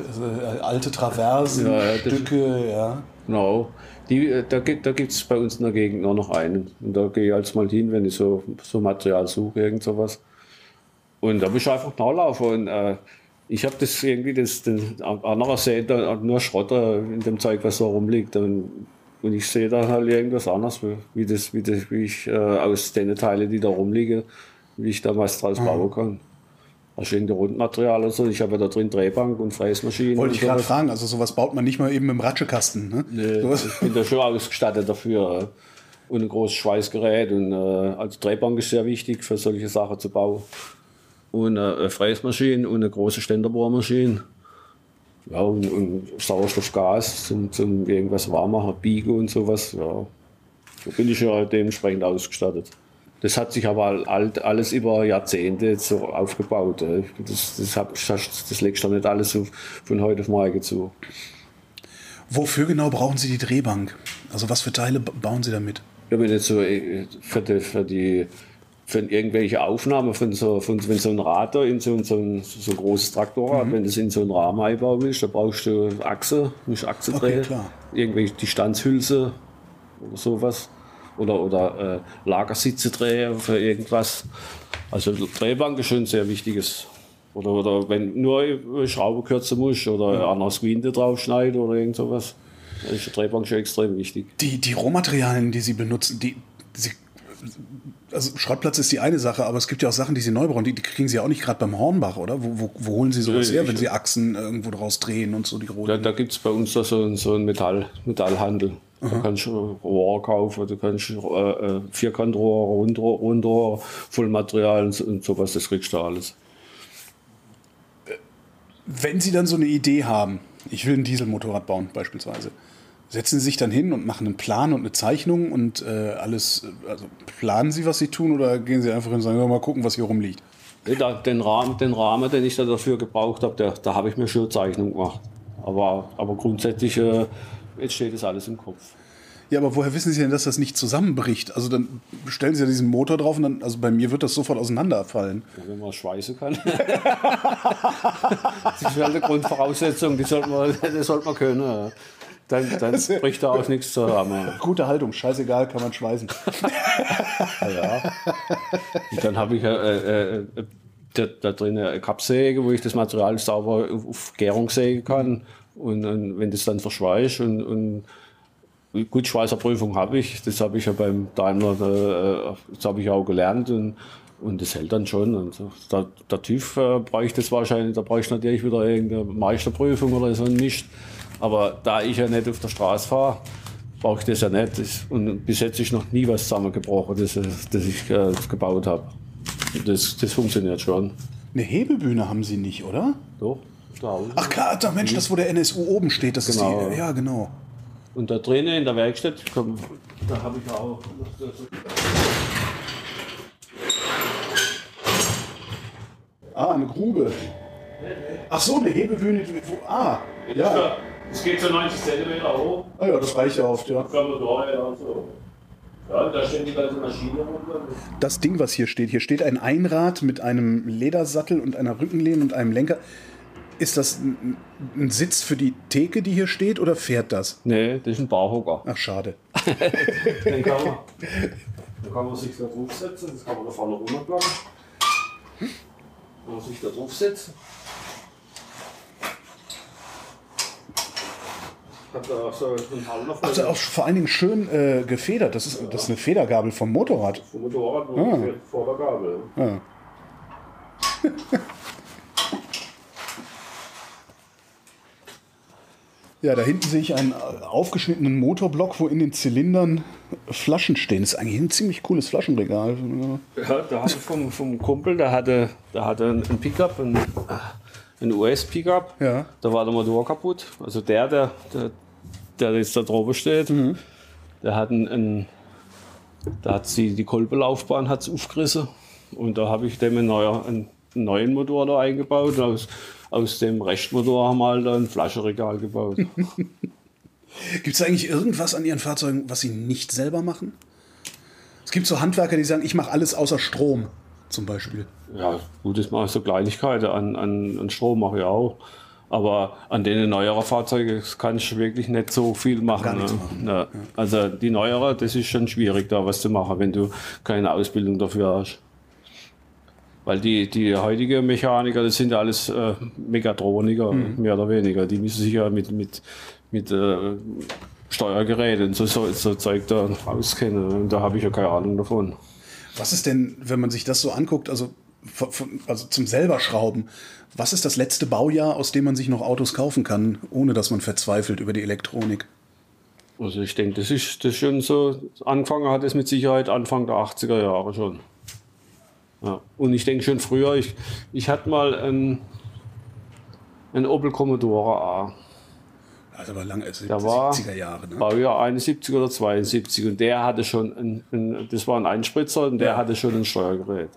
äh, alte Traversen, Ja, Stücke. Genau. Die, äh, da gibt da gibt's bei uns in der Gegend nur noch einen. Und da gehe ich als mal hin, wenn ich so, so Material suche, irgend sowas. Und da bin ich einfach nachlaufen. Und äh, ich habe das irgendwie, das, den anderer sehen da nur Schrotter in dem Zeug, was da rumliegt. Und, und ich sehe da halt irgendwas anderes, wie, das, wie, das, wie ich äh, aus den Teilen, die da rumliegen, wie ich da was draus bauen kann. Hast du irgendein Rundmaterial oder so? Ich habe ja da drin Drehbank und Fräsmaschinen. Wollte und ich gerade fragen, also sowas baut man nicht mal eben im Ratschekasten. Ne? Nee, Sowas- ich bin da schon ausgestattet dafür. Und ein großes Schweißgerät. Und äh, also Drehbank ist sehr wichtig für solche Sachen zu bauen. Und äh, eine Fräsmaschine und eine große Ständerbohrmaschine. Ja, und, und Sauerstoffgas zum, zum irgendwas warm machen, biegen und sowas. Ja. Da bin ich ja dementsprechend ausgestattet. Das hat sich aber all, alles über Jahrzehnte so aufgebaut. Das, das, hab, das, das legst du nicht alles so von heute auf morgen zu. Wofür genau brauchen Sie die Drehbank? Also was für Teile ba- bauen Sie damit? Ja, wenn jetzt so äh, für die, für die für irgendwelche Aufnahmen von so, von, wenn so ein Rad da in so, so, ein, so ein großes Traktorrad, wenn das in so einen Rahmen einbauen willst, da brauchst du Achse, musst Achse Okay, drehen, klar. irgendwelche Distanzhülse oder sowas. Oder, oder äh, Lagersitze drehen für irgendwas. Also Drehbank ist schon ein sehr wichtiges. Oder, oder wenn nur Schraube kürzen musst oder ein anderes Winde draufschneiden oder irgend sowas. Dann ist die Drehbank schon extrem wichtig. Die, die Rohmaterialien, die Sie benutzen, die, Sie, also Schrottplatz ist die eine Sache, aber es gibt ja auch Sachen, die Sie neu brauchen, die, die kriegen Sie auch nicht gerade beim Hornbach, oder? Wo, wo, wo holen Sie sowas Ja, her, wenn Sie Achsen irgendwo draus drehen und so die Da, roten? da gibt es bei uns da so, einen- so einen Metall, Metallhandel. Da kannst du Rohr kaufen, du kannst äh, äh, Vierkantrohr, Rundrohr, Rundrohr, Vollmaterial und, und sowas, das kriegst du alles. Wenn Sie dann so eine Idee haben, ich will ein Dieselmotorrad bauen beispielsweise, setzen Sie sich dann hin und machen einen Plan und eine Zeichnung und äh, alles, also planen Sie, was Sie tun oder gehen Sie einfach hin und sagen, mal gucken, was hier rumliegt? Den, Rahmen, den Rahmen, den ich da dafür gebraucht habe, da, da habe ich mir schon Zeichnung gemacht. Aber, aber grundsätzlich, äh, jetzt steht das alles im Kopf. Ja, aber woher wissen Sie denn, dass das nicht zusammenbricht? Also dann stellen Sie ja diesen Motor drauf und dann, also bei mir wird das sofort auseinanderfallen. Ja, Wenn man schweißen kann. das ist halt eine Grundvoraussetzung, die sollte man, das sollte man können. ja. Dann, dann bricht da auch nichts zusammen. Gute Haltung, scheißegal, kann man schweißen. Ja. Und dann habe ich äh, äh, äh, da, da drin eine Kappsäge, wo ich das Material sauber auf, Gärung sägen kann. Und, und wenn das dann verschweißt und, und gut, Schweißerprüfung habe ich, das habe ich ja beim Daimler, äh, das habe ich auch gelernt und, und das hält dann schon. Und der, der TÜV äh, bräuchte das wahrscheinlich, da bräuchte ich natürlich wieder irgendeine Meisterprüfung oder so nicht. Aber da ich ja nicht auf der Straße fahre, brauche ich das ja nicht. Das, und bis jetzt ist noch nie was zusammengebrochen, das, das ich äh, gebaut habe. Das, das funktioniert schon. Eine Hebelbühne haben Sie nicht, oder? Doch, da auch. Ach klar, da, Mensch, das wo der NSU oben steht, das Genau. ist die. Ja, genau. Und da drinnen in der Werkstatt, komm, da habe ich auch. Ah, eine Grube. Ach so, eine Hebelbühne. die- Wo, ah, ja. Es geht so 90 cm hoch, Ah ja, das reicht ja oft, ja. ja so. Ja, da steht die ganze Maschine runter. Das Ding, was hier steht, hier steht ein Einrad mit einem Ledersattel und einer Rückenlehne und einem Lenker. Ist das ein, ein Sitz für die Theke, die hier steht, oder fährt das? Nee, das ist ein Barhocker. Ach, schade. Den kann man, da kann man sich da draufsetzen, das kann man da vorne runterplanen. Kann man sich da draufsetzen. Hat da auch so einen ist auch vor allen Dingen schön äh, gefedert. Das ist, das ist eine Federgabel vom Motorrad. vom Motorrad ah. vor der Gabel. Ja. Ja, da hinten sehe ich einen äh, aufgeschnittenen Motorblock, wo in den Zylindern Flaschen stehen. Das ist eigentlich ein ziemlich cooles Flaschenregal. Ja, da hatte ich vom, vom Kumpel, der hatte, der hatte einen Pickup, einen, einen US-Pickup. Ja. Da war der Motor kaputt. Also der, der, der, der jetzt da drüber steht, der hat einen, einen da hat sie die Kolbelaufbahn hat's aufgerissen. Und da habe ich dem einen, neuer, einen neuen Motor da eingebaut. Und aus, aus dem Rechtmotor haben wir halt ein Flaschenregal gebaut. Gibt es eigentlich irgendwas an Ihren Fahrzeugen, was Sie nicht selber machen? Es gibt so Handwerker, die sagen, ich mache alles außer Strom, zum Beispiel. Ja, gut, das ich so Kleinigkeiten. An, an, an Strom mache ich auch. Aber an den neueren Fahrzeugen kann ich wirklich nicht so viel machen. Ne? machen. Ja. Also die neueren, das ist schon schwierig, da was zu machen, wenn du keine Ausbildung dafür hast. Weil die, die heutigen Mechaniker, das sind ja alles äh, Megatroniker, Mhm. mehr oder weniger. Die müssen sich ja mit, mit, mit äh, Steuergeräten und so, so, so Zeug da auskennen. Und da habe ich ja keine Ahnung davon. Was ist denn, wenn man sich das so anguckt, also, also zum selber Schrauben, was ist das letzte Baujahr, aus dem man sich noch Autos kaufen kann, ohne dass man verzweifelt über die Elektronik? Also ich denke, das ist, das schon so, angefangen hat es mit Sicherheit Anfang der 80er Jahre schon. Ja. Und ich denke schon früher, ich, ich hatte mal einen, einen Opel Commodore A. Also aber lange, also Der war 70er Jahre, ne? Baujahr 71 oder 72 und der hatte schon, ein, ein, das war ein Einspritzer und der Ja. hatte schon ein Steuergerät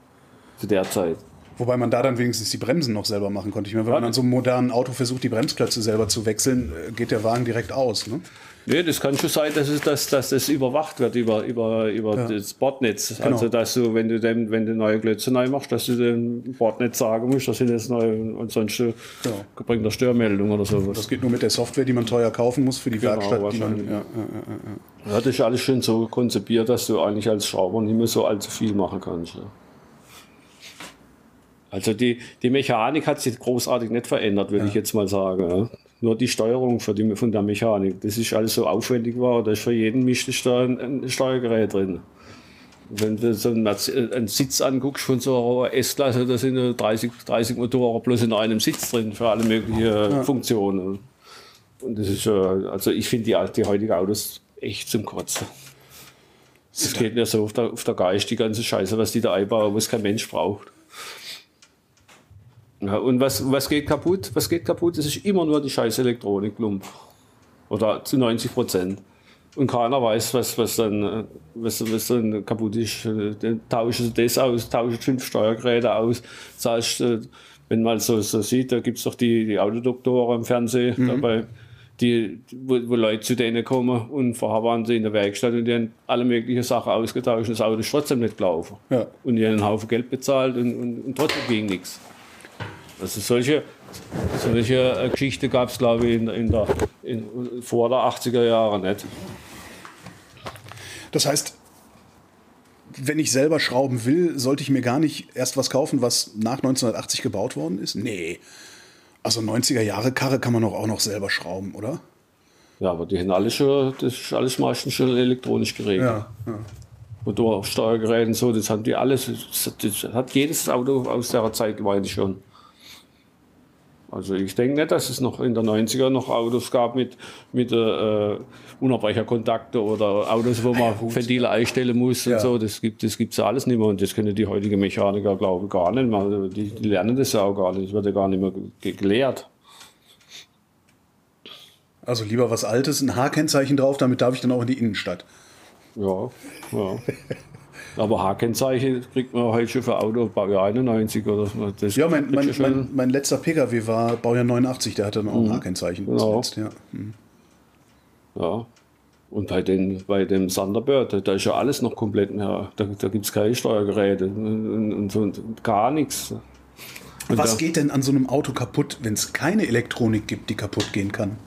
zu der Zeit. Wobei man da dann wenigstens die Bremsen noch selber machen konnte. Ich meine, wenn man an so einem modernen Auto versucht, die Bremsklötze selber zu wechseln, äh, geht der Wagen direkt aus. Ne? Nee, das kann schon sein, dass, es, dass, dass das überwacht wird über, über, über das Bordnetz. Genau. Also, dass du, wenn du, dem, wenn du neue Klötze neu machst, dass du dem Bordnetz sagen musst, das sind jetzt neu und sonst Genau. bringt er Störmeldung oder sowas. Das geht nur mit der Software, die man teuer kaufen muss für die Genau, Werkstatt. Die man, ja, ja, ja. Ja, das ist alles schon so konzipiert, dass du eigentlich als Schrauber nicht mehr so allzu viel machen kannst. Ja. Also die, die Mechanik hat sich großartig nicht verändert, würde ich jetzt mal sagen. Ja. Nur die Steuerung für die, von der Mechanik, das ist alles so aufwendig war, da ist für jeden Mist da ein, ein Steuergerät drin. Wenn du so einen, äh, einen Sitz anguckst von so einer S-Klasse, da sind ja 30, 30 Motoren bloß in einem Sitz drin für alle möglichen Funktionen. Und das ist, äh, also ich finde die, die heutigen Autos echt zum Kotzen. Es geht mir so auf der, auf der Geist, die ganze Scheiße, was die da einbauen, was kein Mensch braucht. Ja, und was, was geht kaputt? Was geht kaputt? Das ist immer nur die scheiß Elektronik, Lump. Oder zu 90 Prozent. Und keiner weiß, was, was, dann, äh, was, was dann kaputt ist. Äh, Dann tauschen sie das aus, tauschen fünf Steuergeräte aus. Zahlst, äh, wenn man so, so sieht, da gibt es doch die, die Autodoktoren im Fernsehen dabei, die, wo, wo Leute zu denen kommen und vorher waren sie in der Werkstatt und die haben alle möglichen Sachen ausgetauscht und das Auto ist trotzdem nicht gelaufen. Ja. Und die haben einen Haufen Geld bezahlt und, und, und trotzdem ging nichts. Also solche, solche äh, Geschichte gab es, glaube ich, in, in der, in, vor der 80er Jahre nicht. Das heißt, wenn ich selber schrauben will, sollte ich mir gar nicht erst was kaufen, was nach 1980 gebaut worden ist? Nee. Also 90er Jahre Karre kann man doch auch noch selber schrauben, oder? Ja, aber die haben alles schon, das ist alles meistens schon elektronisch geregelt. ja. Motorsteuergeräte und so, das haben die alles, das, hat jedes Auto aus der Zeit gemeint schon. Also ich denke nicht, dass es noch in der 90er noch Autos gab mit, mit äh, Unterbrecherkontakte oder Autos, wo man Ventile einstellen muss Ja. und so. Das gibt es gibt's ja alles nicht mehr und das können die heutigen Mechaniker, glaube ich, gar nicht. mehr. Die, die lernen das ja auch gar nicht. Das wird ja gar nicht mehr ge- gelehrt. Also lieber was Altes, ein H-Kennzeichen drauf, damit darf ich dann auch in die Innenstadt. Ja, ja. Aber H-Kennzeichen kriegt man heute schon für Auto Baujahr 91 oder so. Das Ja, mein, mein, mein, mein letzter Pkw war Baujahr 89, der hatte dann auch ein H-Kennzeichen. Genau. zuletzt, Ja. Ja. Und bei, den, bei dem Thunderbird, da- ist ja alles noch komplett mehr. Da, da gibt es keine Steuergeräte und, und, und gar nichts. Und Was da, geht denn an so einem Auto kaputt, wenn es keine Elektronik gibt, die kaputt gehen kann?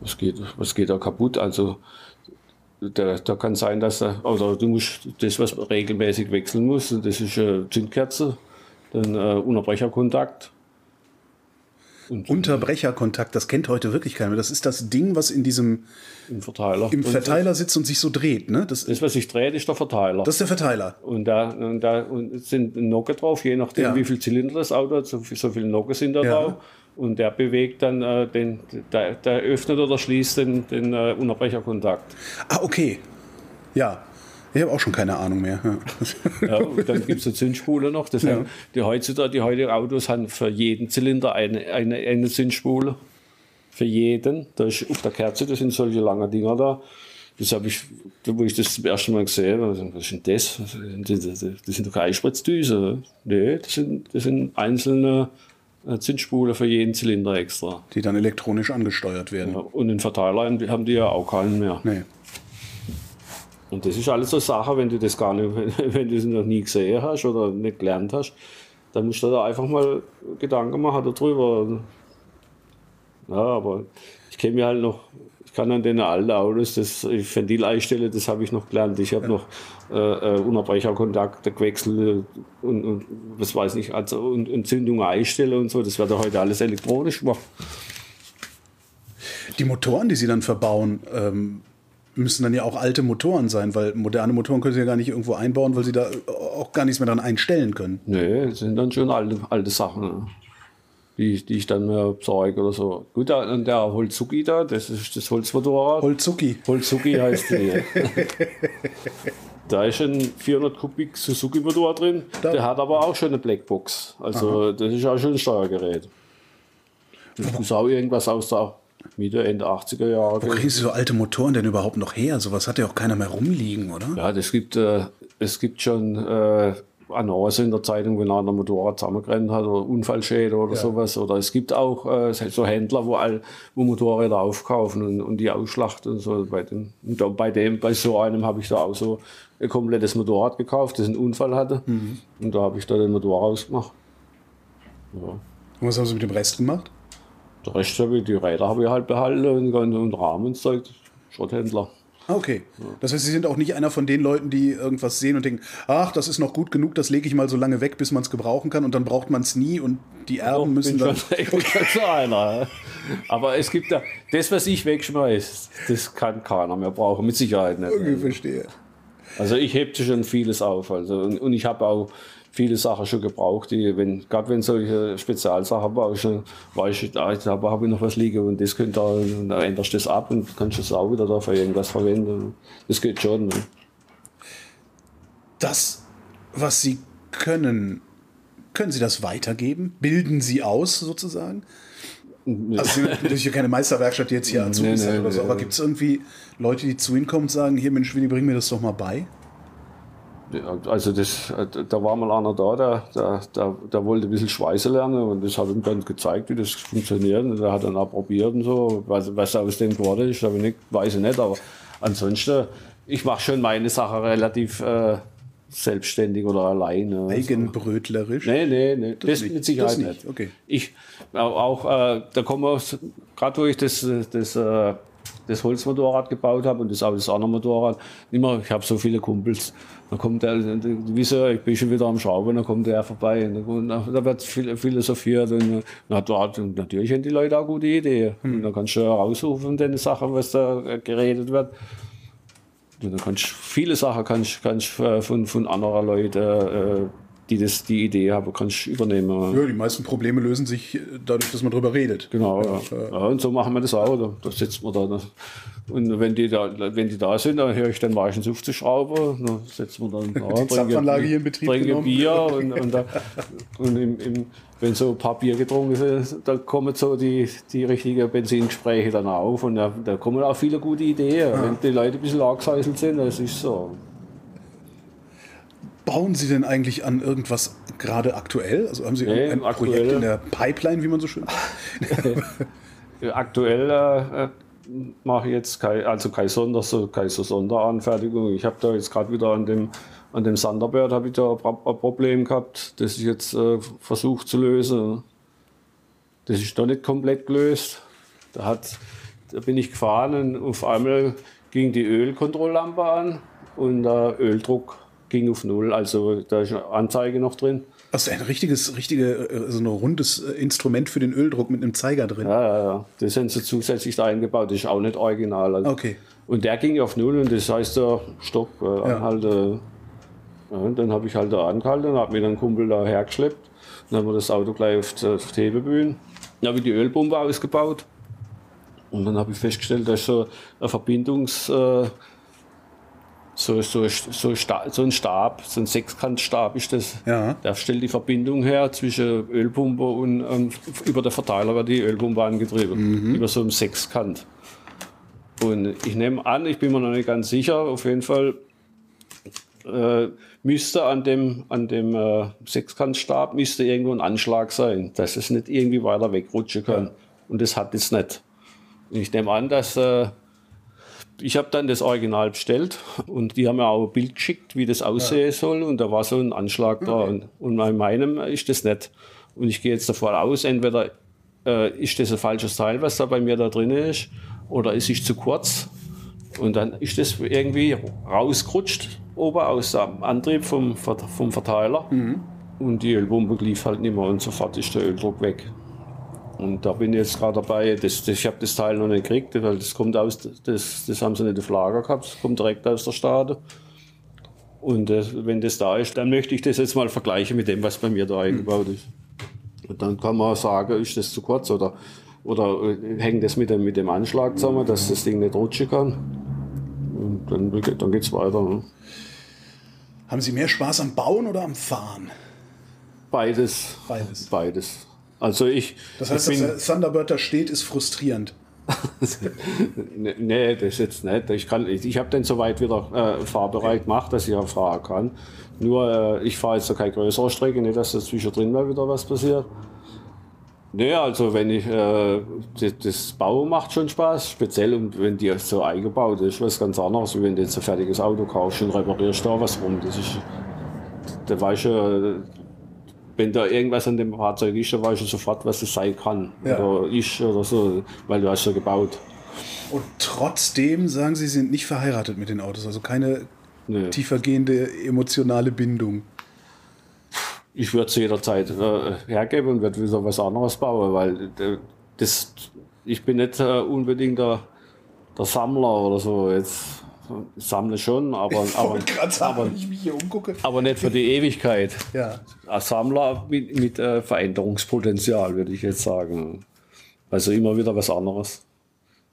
was, geht, was geht da kaputt? Also da, da kann sein, dass da, also du musst das, was regelmäßig wechseln muss, das ist äh, Zündkerze, dann äh, Unterbrecherkontakt. Und Unterbrecherkontakt, das kennt heute wirklich keiner mehr. Das ist das Ding, was in diesem im Verteiler. im Verteiler sitzt und sich so dreht. Ne? Das, Das, was sich dreht, ist der Verteiler. das ist der Verteiler. Und da, und da und sind Nocken drauf, je nachdem, Ja. wie viel Zylinder das Auto hat, so, viel- so viele Nocken sind da Ja. drauf. Und der bewegt dann den, den der, der öffnet oder schließt den, den äh, Unterbrecherkontakt. Ah, okay. Ja. Ich habe auch schon keine Ahnung mehr. Ja. Ja, und dann gibt es eine Zündspule noch. Das haben, die, heutzutage, die heutigen Autos haben für jeden Zylinder eine, eine, eine Zündspule. Für jeden. Da ist auf der Kerze, das sind solche lange Dinger da. Das habe ich, wo ich das zum ersten Mal gesehen habe, was ist denn das? Das sind, das sind doch keine Spritzdüse. Nee, das sind, das sind einzelne äh, Zündspulen für jeden Zylinder extra. Die dann elektronisch angesteuert werden. Ja, und den Verteiler haben die- ja auch keinen mehr. Nee. Und das ist alles so Sache, wenn du das gar nicht, wenn, du das noch nie gesehen hast oder nicht gelernt hast, dann musst du da einfach mal Gedanken machen darüber. Ja, aber ich kenne mir halt noch, kann an den alten Autos das ich Ventil einstellen, das habe ich noch gelernt. Ich habe noch äh, äh, Unterbrecherkontakte gewechselt und, und was weiß ich, also und, und Zündungen einstellen und so. Das wird ja heute alles elektronisch gemacht. Die Motoren, die sie dann verbauen, ähm, müssen dann ja auch alte Motoren sein, weil moderne Motoren können sie ja gar nicht irgendwo einbauen, weil sie da auch gar nichts mehr dran einstellen können. Nee, das sind dann schon alte, alte Sachen, ne? Die, die ich dann mir besorge oder so. Gut, und der Holzuki da, das ist das Holzmotorrad. Holzuki. Holzuki heißt die. da ist ein 400 Kubik Suzuki Motor drin. Da- Der hat aber auch schon eine Blackbox. Also das ist auch schon ein Steuergerät. Das ist auch irgendwas aus der Mitte, Ende 80er Jahre. Wo kriegen sie so alte Motoren denn überhaupt noch her? Sowas hat ja auch keiner mehr rumliegen, oder? Ja, das gibt, äh, es gibt schon äh, Annoncen in der Zeitung, wenn einer ein Motorrad zusammengerannt hat oder Unfallschäden oder sowas. Oder es gibt auch äh, so Händler, wo, all, wo Motorräder aufkaufen und, und die ausschlachten und so. Bei dem, und bei dem, bei so einem habe ich da auch so ein komplettes Motorrad gekauft, das einen Unfall hatte. Und da habe ich da den Motor rausgemacht. Ja. Und was haben sie mit dem Rest gemacht? Der Rest habe ich, die Räder habe ich halt behalten und, und Rahmenzeug, Schrotthändler. Okay. Das heißt, sie sind auch nicht einer von den Leuten, die irgendwas sehen und denken, ach, das ist noch gut genug, das lege ich mal so lange weg, bis man es gebrauchen kann und dann braucht man es nie und die Erben müssen dann. schon, ich bin schon so einer. Aber es gibt ja, das, was ich wegschmeiß, das kann keiner mehr brauchen, mit Sicherheit nicht. Okay, verstehe. Also ich hebte schon vieles auf. Also, und, und ich habe auch viele Sachen schon gebraucht, die, wenn, gerade wenn solche Spezialsachen war, schon, weiß ich, da habe ich noch was liegen und das könnte da, dann änderst du das ab und kannst es auch wieder da für irgendwas verwenden. Das geht schon. Ne? Das, was sie können, können sie das weitergeben? Bilden sie aus sozusagen? Also sie sind natürlich ja keine Meisterwerkstatt, die jetzt hier Azubis nee, hat oder so, nee. aber gibt es irgendwie Leute, die zu ihnen kommen und sagen, hier Mensch, Willi, bring mir das doch mal bei? Also das, da war mal einer da, der, der, der, der wollte ein bisschen Schweißen lernen und das habe ich ihm dann gezeigt, wie das funktioniert. Und der hat dann auch probiert und so. Was, was aus dem geworden ist, ich nicht, weiß ich nicht. Aber ansonsten, ich mache schon meine Sache relativ äh, selbstständig oder alleine. Eigenbrötlerisch? Nee, nee, nee, das, nicht. mit Sicherheit Das nicht, nicht. okay. Ich auch, äh, da kommen wir, gerade wo ich das, das, äh, das Holzmotorrad gebaut habe und das auch das andere Motorrad, immer, ich habe so viele Kumpels. Dann kommt der, wie so, ich bin schon wieder am Schrauben, dann kommt der vorbei und dann, da wird viel, philosophiert und na, da, natürlich haben die Leute auch gute Ideen. Und dann kannst du von den Sachen, was da geredet wird. Und dann kannst du viele Sachen kannst, kannst äh, von, von anderen Leuten äh, die das, die Idee haben, kannst du übernehmen. Ja, die meisten Probleme lösen sich dadurch, dass man drüber redet. Genau, ja. ja. Und so machen wir das auch. Da, da sitzt man da. Und wenn die da, wenn die da sind, dann höre ich dann meistens auf zu schrauben. Dann setzen wir dann da, die Zapfanlage hier in Betrieb trinken genommen. Bier und, und, da, und im, im, wenn so ein paar Bier getrunken sind, dann kommen so die, die richtigen Benzingespräche dann auf und da, da kommen auch viele gute Ideen. Wenn die Leute ein bisschen angeseiselt sind, das ist so. Bauen Sie denn eigentlich an irgendwas gerade aktuell? Also haben Sie Nee, ein aktuell- Projekt in der Pipeline, wie man so schön sagt? Aktuell äh, äh, mache ich jetzt kein, also keine, Sonder, so, keine so Sonderanfertigung. Ich habe da jetzt gerade wieder an dem, an dem Thunderbird habe ich da ein Pro- ein Problem gehabt, das ich jetzt äh, versucht zu lösen. Das ist noch nicht komplett gelöst. Da, hat, da bin ich gefahren und auf einmal ging die Ölkontrolllampe an und der Öldruck ging auf Null. Also da ist eine Anzeige noch drin. Ist ein richtiges, richtige, äh, so ein rundes äh, Instrument für den Öldruck mit einem Zeiger drin. Ja, ja, ja. Das haben sie zusätzlich da eingebaut. Das ist auch nicht original. Also. Okay. Und der ging auf Null und das heißt der Stopp, äh, anhalte. Ja, und dann habe ich halt da angehalten und habe mir dann Kumpel da hergeschleppt. Dann haben wir das Auto gleich auf die, auf die Hebebühne. Dann habe ich die Ölpumpe ausgebaut. Und dann habe ich festgestellt, dass so eine Verbindungs... Äh, so, so, so, so ein Stab, so ein Sechskantstab ist das. Ja. Der stellt die Verbindung her zwischen Ölpumpe und ähm, über der Verteiler wird die Ölpumpe angetrieben. Über so einen Sechskant. Und ich nehme an, ich bin mir noch nicht ganz sicher, auf jeden Fall äh, müsste an dem, an dem äh, Sechskantstab müsste irgendwo ein Anschlag sein, dass es nicht irgendwie weiter wegrutschen kann. Und das hat es nicht. Und ich nehme an, dass äh, ich habe dann das Original bestellt und die haben mir auch ein Bild geschickt, wie das aussehen soll. Und da war so ein Anschlag da. Und, und bei meinem ist das nicht. Und ich gehe jetzt davon aus, entweder äh, ist das ein falsches Teil, was da bei mir da drin ist, oder es ist zu kurz. Und dann ist das irgendwie rausgerutscht oben aus dem Antrieb vom, vom Verteiler. Und die Ölpumpe lief halt nicht mehr und sofort ist der Öldruck weg. Und da bin ich jetzt gerade dabei, das, das, ich habe das Teil noch nicht gekriegt, weil das kommt aus, das, das haben sie nicht auf Lager gehabt, das kommt direkt aus der Stade. Und äh, wenn das da ist, dann möchte ich das jetzt mal vergleichen mit dem, was bei mir da eingebaut ist. Und dann kann man sagen, ist das zu kurz oder, oder äh, hängt das mit dem, mit dem Anschlag zusammen, dass das Ding nicht rutschen kann. Und dann, dann geht es weiter. Ne? Haben Sie mehr Spaß am Bauen oder am Fahren? Beides. Beides. Beides. Also ich, Das heißt, ich dass der Thunderbird da steht, ist frustrierend. Nee, Nee, das jetzt nicht. Ich, kann- ich, ich habe den soweit wieder äh, fahrbereit gemacht, dass ich auch fahren kann. Nur, äh, ich fahre jetzt so keine größere Strecke, nicht, dass das zwischendrin mal wieder was passiert. Nee, also wenn ich, äh, das, das Bauen macht schon Spaß, speziell und wenn die so eingebaut ist, was ganz anderes, wie wenn du jetzt ein fertiges Auto kaufst und reparierst da was rum. Das ist, da weißt du, wenn da irgendwas an dem Fahrzeug ist, dann weißt du sofort, was es sein kann. Ja. Oder ist oder so, weil du hast ja gebaut. Und trotzdem sagen Sie, Sie sind nicht verheiratet mit den Autos, also keine Nee. tiefergehende emotionale Bindung. Ich würde es jederzeit äh, hergeben und würde wieder was anderes bauen, weil äh, das, ich bin nicht äh, unbedingt der, der Sammler oder so. Jetzt sammle schon, aber, aber, sagen, aber, aber nicht für die Ewigkeit. Ja. Ein Sammler mit, mit äh, Veränderungspotenzial, würde ich jetzt sagen. Also immer wieder was anderes.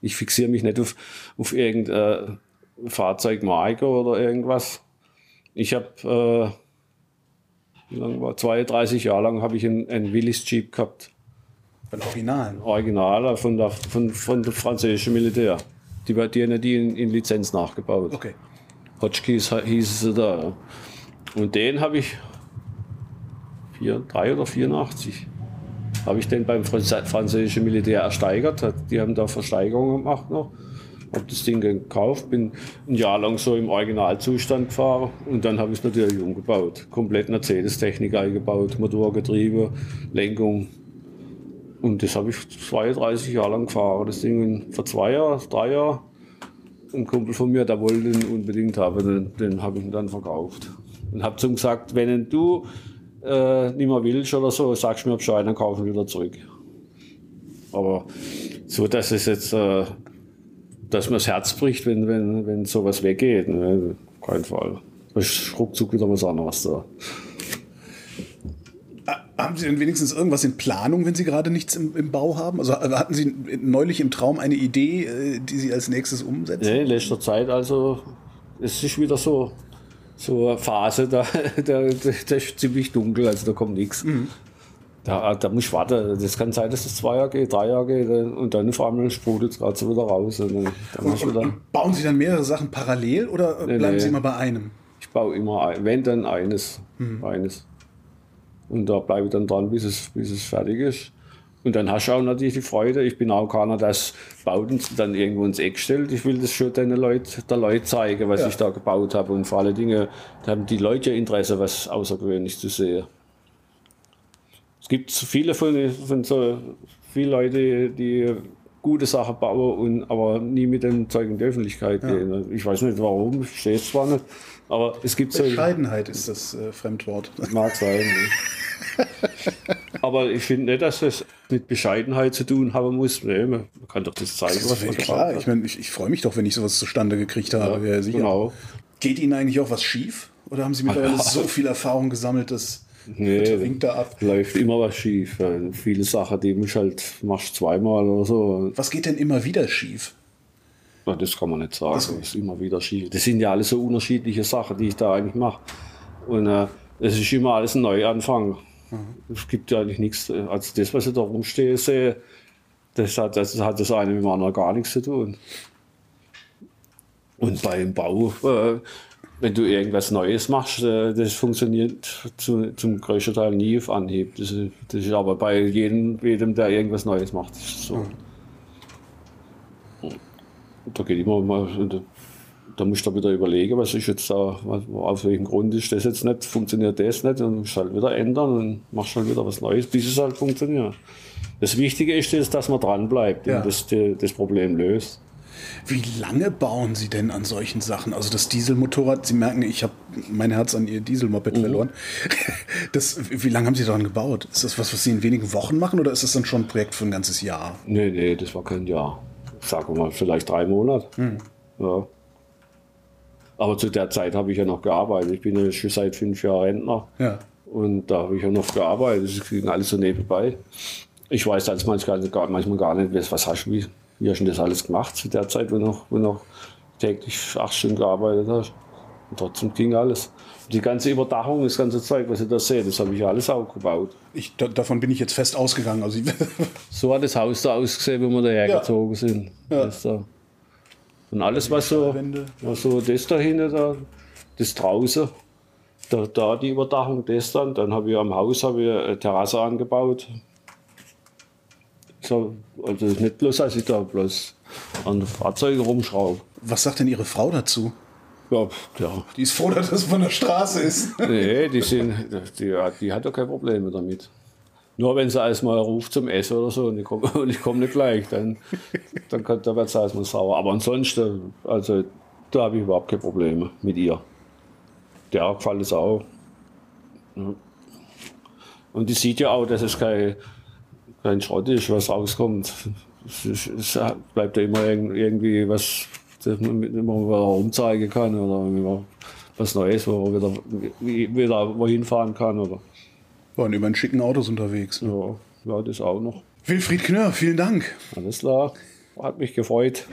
Ich fixiere mich nicht auf, auf irgendeine Fahrzeugmarke oder irgendwas. Ich habe, äh, wie lange war 32 Jahre lang habe ich einen, einen Willis Jeep gehabt. Bei den Originalen. Original von der, von, von der französischen Militär. Die, war- die die in, in Lizenz nachgebaut. Okay. Hotchkiss hieß sie da. Und den habe ich, vier, drei oder 84, habe ich den beim Franz- französischen Militär ersteigert. Die haben da Versteigerungen gemacht noch. Habe das Ding gekauft, bin ein Jahr lang so im Originalzustand gefahren und dann habe ich es natürlich umgebaut. Komplett Mercedes-Technik eingebaut, Motorgetriebe, Lenkung. Und das habe ich 32 Jahre lang gefahren. Das Ding vor zwei Jahren, drei Jahren ein Kumpel von mir, der wollte den unbedingt haben, den, den habe ich ihm dann verkauft. Und habe zu ihm gesagt, wenn du äh, nicht mehr willst oder so, sagst du mir Bescheid, dann kaufen wir wieder zurück. Aber so, dass es jetzt, äh, dass mir das Herz bricht, wenn, wenn, wenn sowas weggeht, ne? kein Fall. Da ist ruckzuck wieder was anderes da. Haben Sie denn wenigstens irgendwas in Planung, wenn Sie gerade nichts im, im Bau haben? Also äh, hatten Sie neulich im Traum eine Idee, äh, die Sie als nächstes umsetzen? Nee, in letzter Zeit, also es ist wieder so, so eine Phase, da, da, da ist ziemlich dunkel, also da kommt nichts. Da, da muss ich warten. Das kann sein, dass es zwei Jahre geht, drei Jahre geht und dann vor allem sprudelt es gerade so wieder raus. Und dann, dann ich wieder, Bauen Sie dann mehrere Sachen parallel oder äh, bleiben nee. Sie immer bei einem? ich baue immer, ein, wenn dann eines. eines. Und da bleibe ich dann dran, bis es, bis es fertig ist. Und dann hast du auch natürlich die Freude. Ich bin auch keiner, der das baut und dann irgendwo ins Eck stellt. Ich will das schon den Leuten, der Leute zeigen, was Ja. ich da gebaut habe. Und vor allen Dingen da haben die Leute ja Interesse, was außergewöhnlich zu sehen. Es gibt viele von, von so viele Leute, die gute Sachen bauen und aber nie mit dem Zeug in die Öffentlichkeit gehen. Ich weiß nicht warum, ich verstehe es zwar nicht, aber es gibt so. Bescheidenheit ist das äh, Fremdwort. Mag sein. Aber ich finde nicht, dass das mit Bescheidenheit zu tun haben muss. Nee, man kann doch das zeigen, Das was man klar. Ich, mein, ich, ich freue mich doch, wenn ich sowas zustande gekriegt habe. Ja. Genau. Geht Ihnen eigentlich auch was schief? Oder haben Sie mittlerweile so viel Erfahrung gesammelt, dass Nee, winkt da ab? läuft immer was schief. Viele Sachen, die musst halt, machst zweimal oder so. Was geht denn immer wieder schief? Ja, das kann man nicht sagen. Das ist immer wieder schief. Das sind ja alles so unterschiedliche Sachen, die ich da eigentlich mache. Und äh, es ist immer alles ein Neuanfang. Es gibt ja eigentlich nichts. Also das, was ich da rumstehe, sehe, das hat, das hat das eine mit dem anderen gar nichts zu tun. Und beim Bau, äh, wenn du irgendwas Neues machst, äh, das funktioniert zu, zum größten Teil nie auf Anhieb. Das, ist- das ist aber bei jedem, jedem, der irgendwas Neues macht, so. Und Da geht immer mal, da, musst du dann wieder überlegen, was ist jetzt da, auf welchem Grund ist das jetzt nicht, funktioniert das nicht und musst halt wieder ändern und machst halt wieder was Neues, bis es halt funktioniert. Das Wichtige ist, das, dass man dran bleibt Ja. und das, das Problem löst. Wie lange bauen Sie denn an solchen Sachen? Also das Dieselmotorrad, Sie merken, ich habe mein Herz an Ihr Dieselmoped verloren. Das, wie lange haben Sie daran gebaut? Ist das was, was Sie in wenigen Wochen machen oder ist das dann schon ein Projekt für ein ganzes Jahr? Nee, nee, das war kein Jahr. Sagen wir mal, vielleicht drei Monate. Ja. Aber zu der Zeit habe ich ja noch gearbeitet. Ich bin ja schon seit fünf Jahren Rentner. Ja. Und da habe ich ja noch gearbeitet. Das ging alles so nebenbei. Ich weiß als manchmal gar, manchmal gar nicht, was hast du, wie, wie hast du das alles gemacht zu der Zeit, wo du noch, wo du noch täglich acht Stunden gearbeitet hast. Und trotzdem ging alles. Die ganze Überdachung, das ganze Zeug, was ich da sehe, das habe ich alles auch gebaut. Ich, da, davon bin ich jetzt fest ausgegangen. Also, So hat das Haus da ausgesehen, wo wir daher Ja. gezogen sind. Ja. Das da. Und alles, was so, was so das da hinten, da, das draußen, da, da die Überdachung, das dann. Dann habe ich am Haus ich eine Terrasse angebaut. So, also nicht bloß, als ich da bloß an Fahrzeugen rumschraube. was sagt denn Ihre Frau dazu? Ja, ja. Die ist froh, dass das von der Straße ist. Nee, die, sind, die, die hat ja keine Probleme damit. Nur wenn sie erstmal ruft zum Essen oder so und ich komme komm nicht gleich, dann, dann, dann wird sie erstmal sauer. Aber ansonsten, also da habe ich überhaupt keine Probleme mit ihr. Der gefällt es auch. Und die sieht ja auch, dass es kein, kein Schrott ist, was rauskommt. Es, ist, es bleibt ja immer irgend- irgendwie was, das man immer wieder rumzeigen kann oder was Neues, wo man wieder, wie- wieder wohin fahren kann. Oder, Waren über in schicken Autos unterwegs. ja, ja, das auch noch. Wilfried Knörr, vielen Dank. Alles klar. Hat mich gefreut.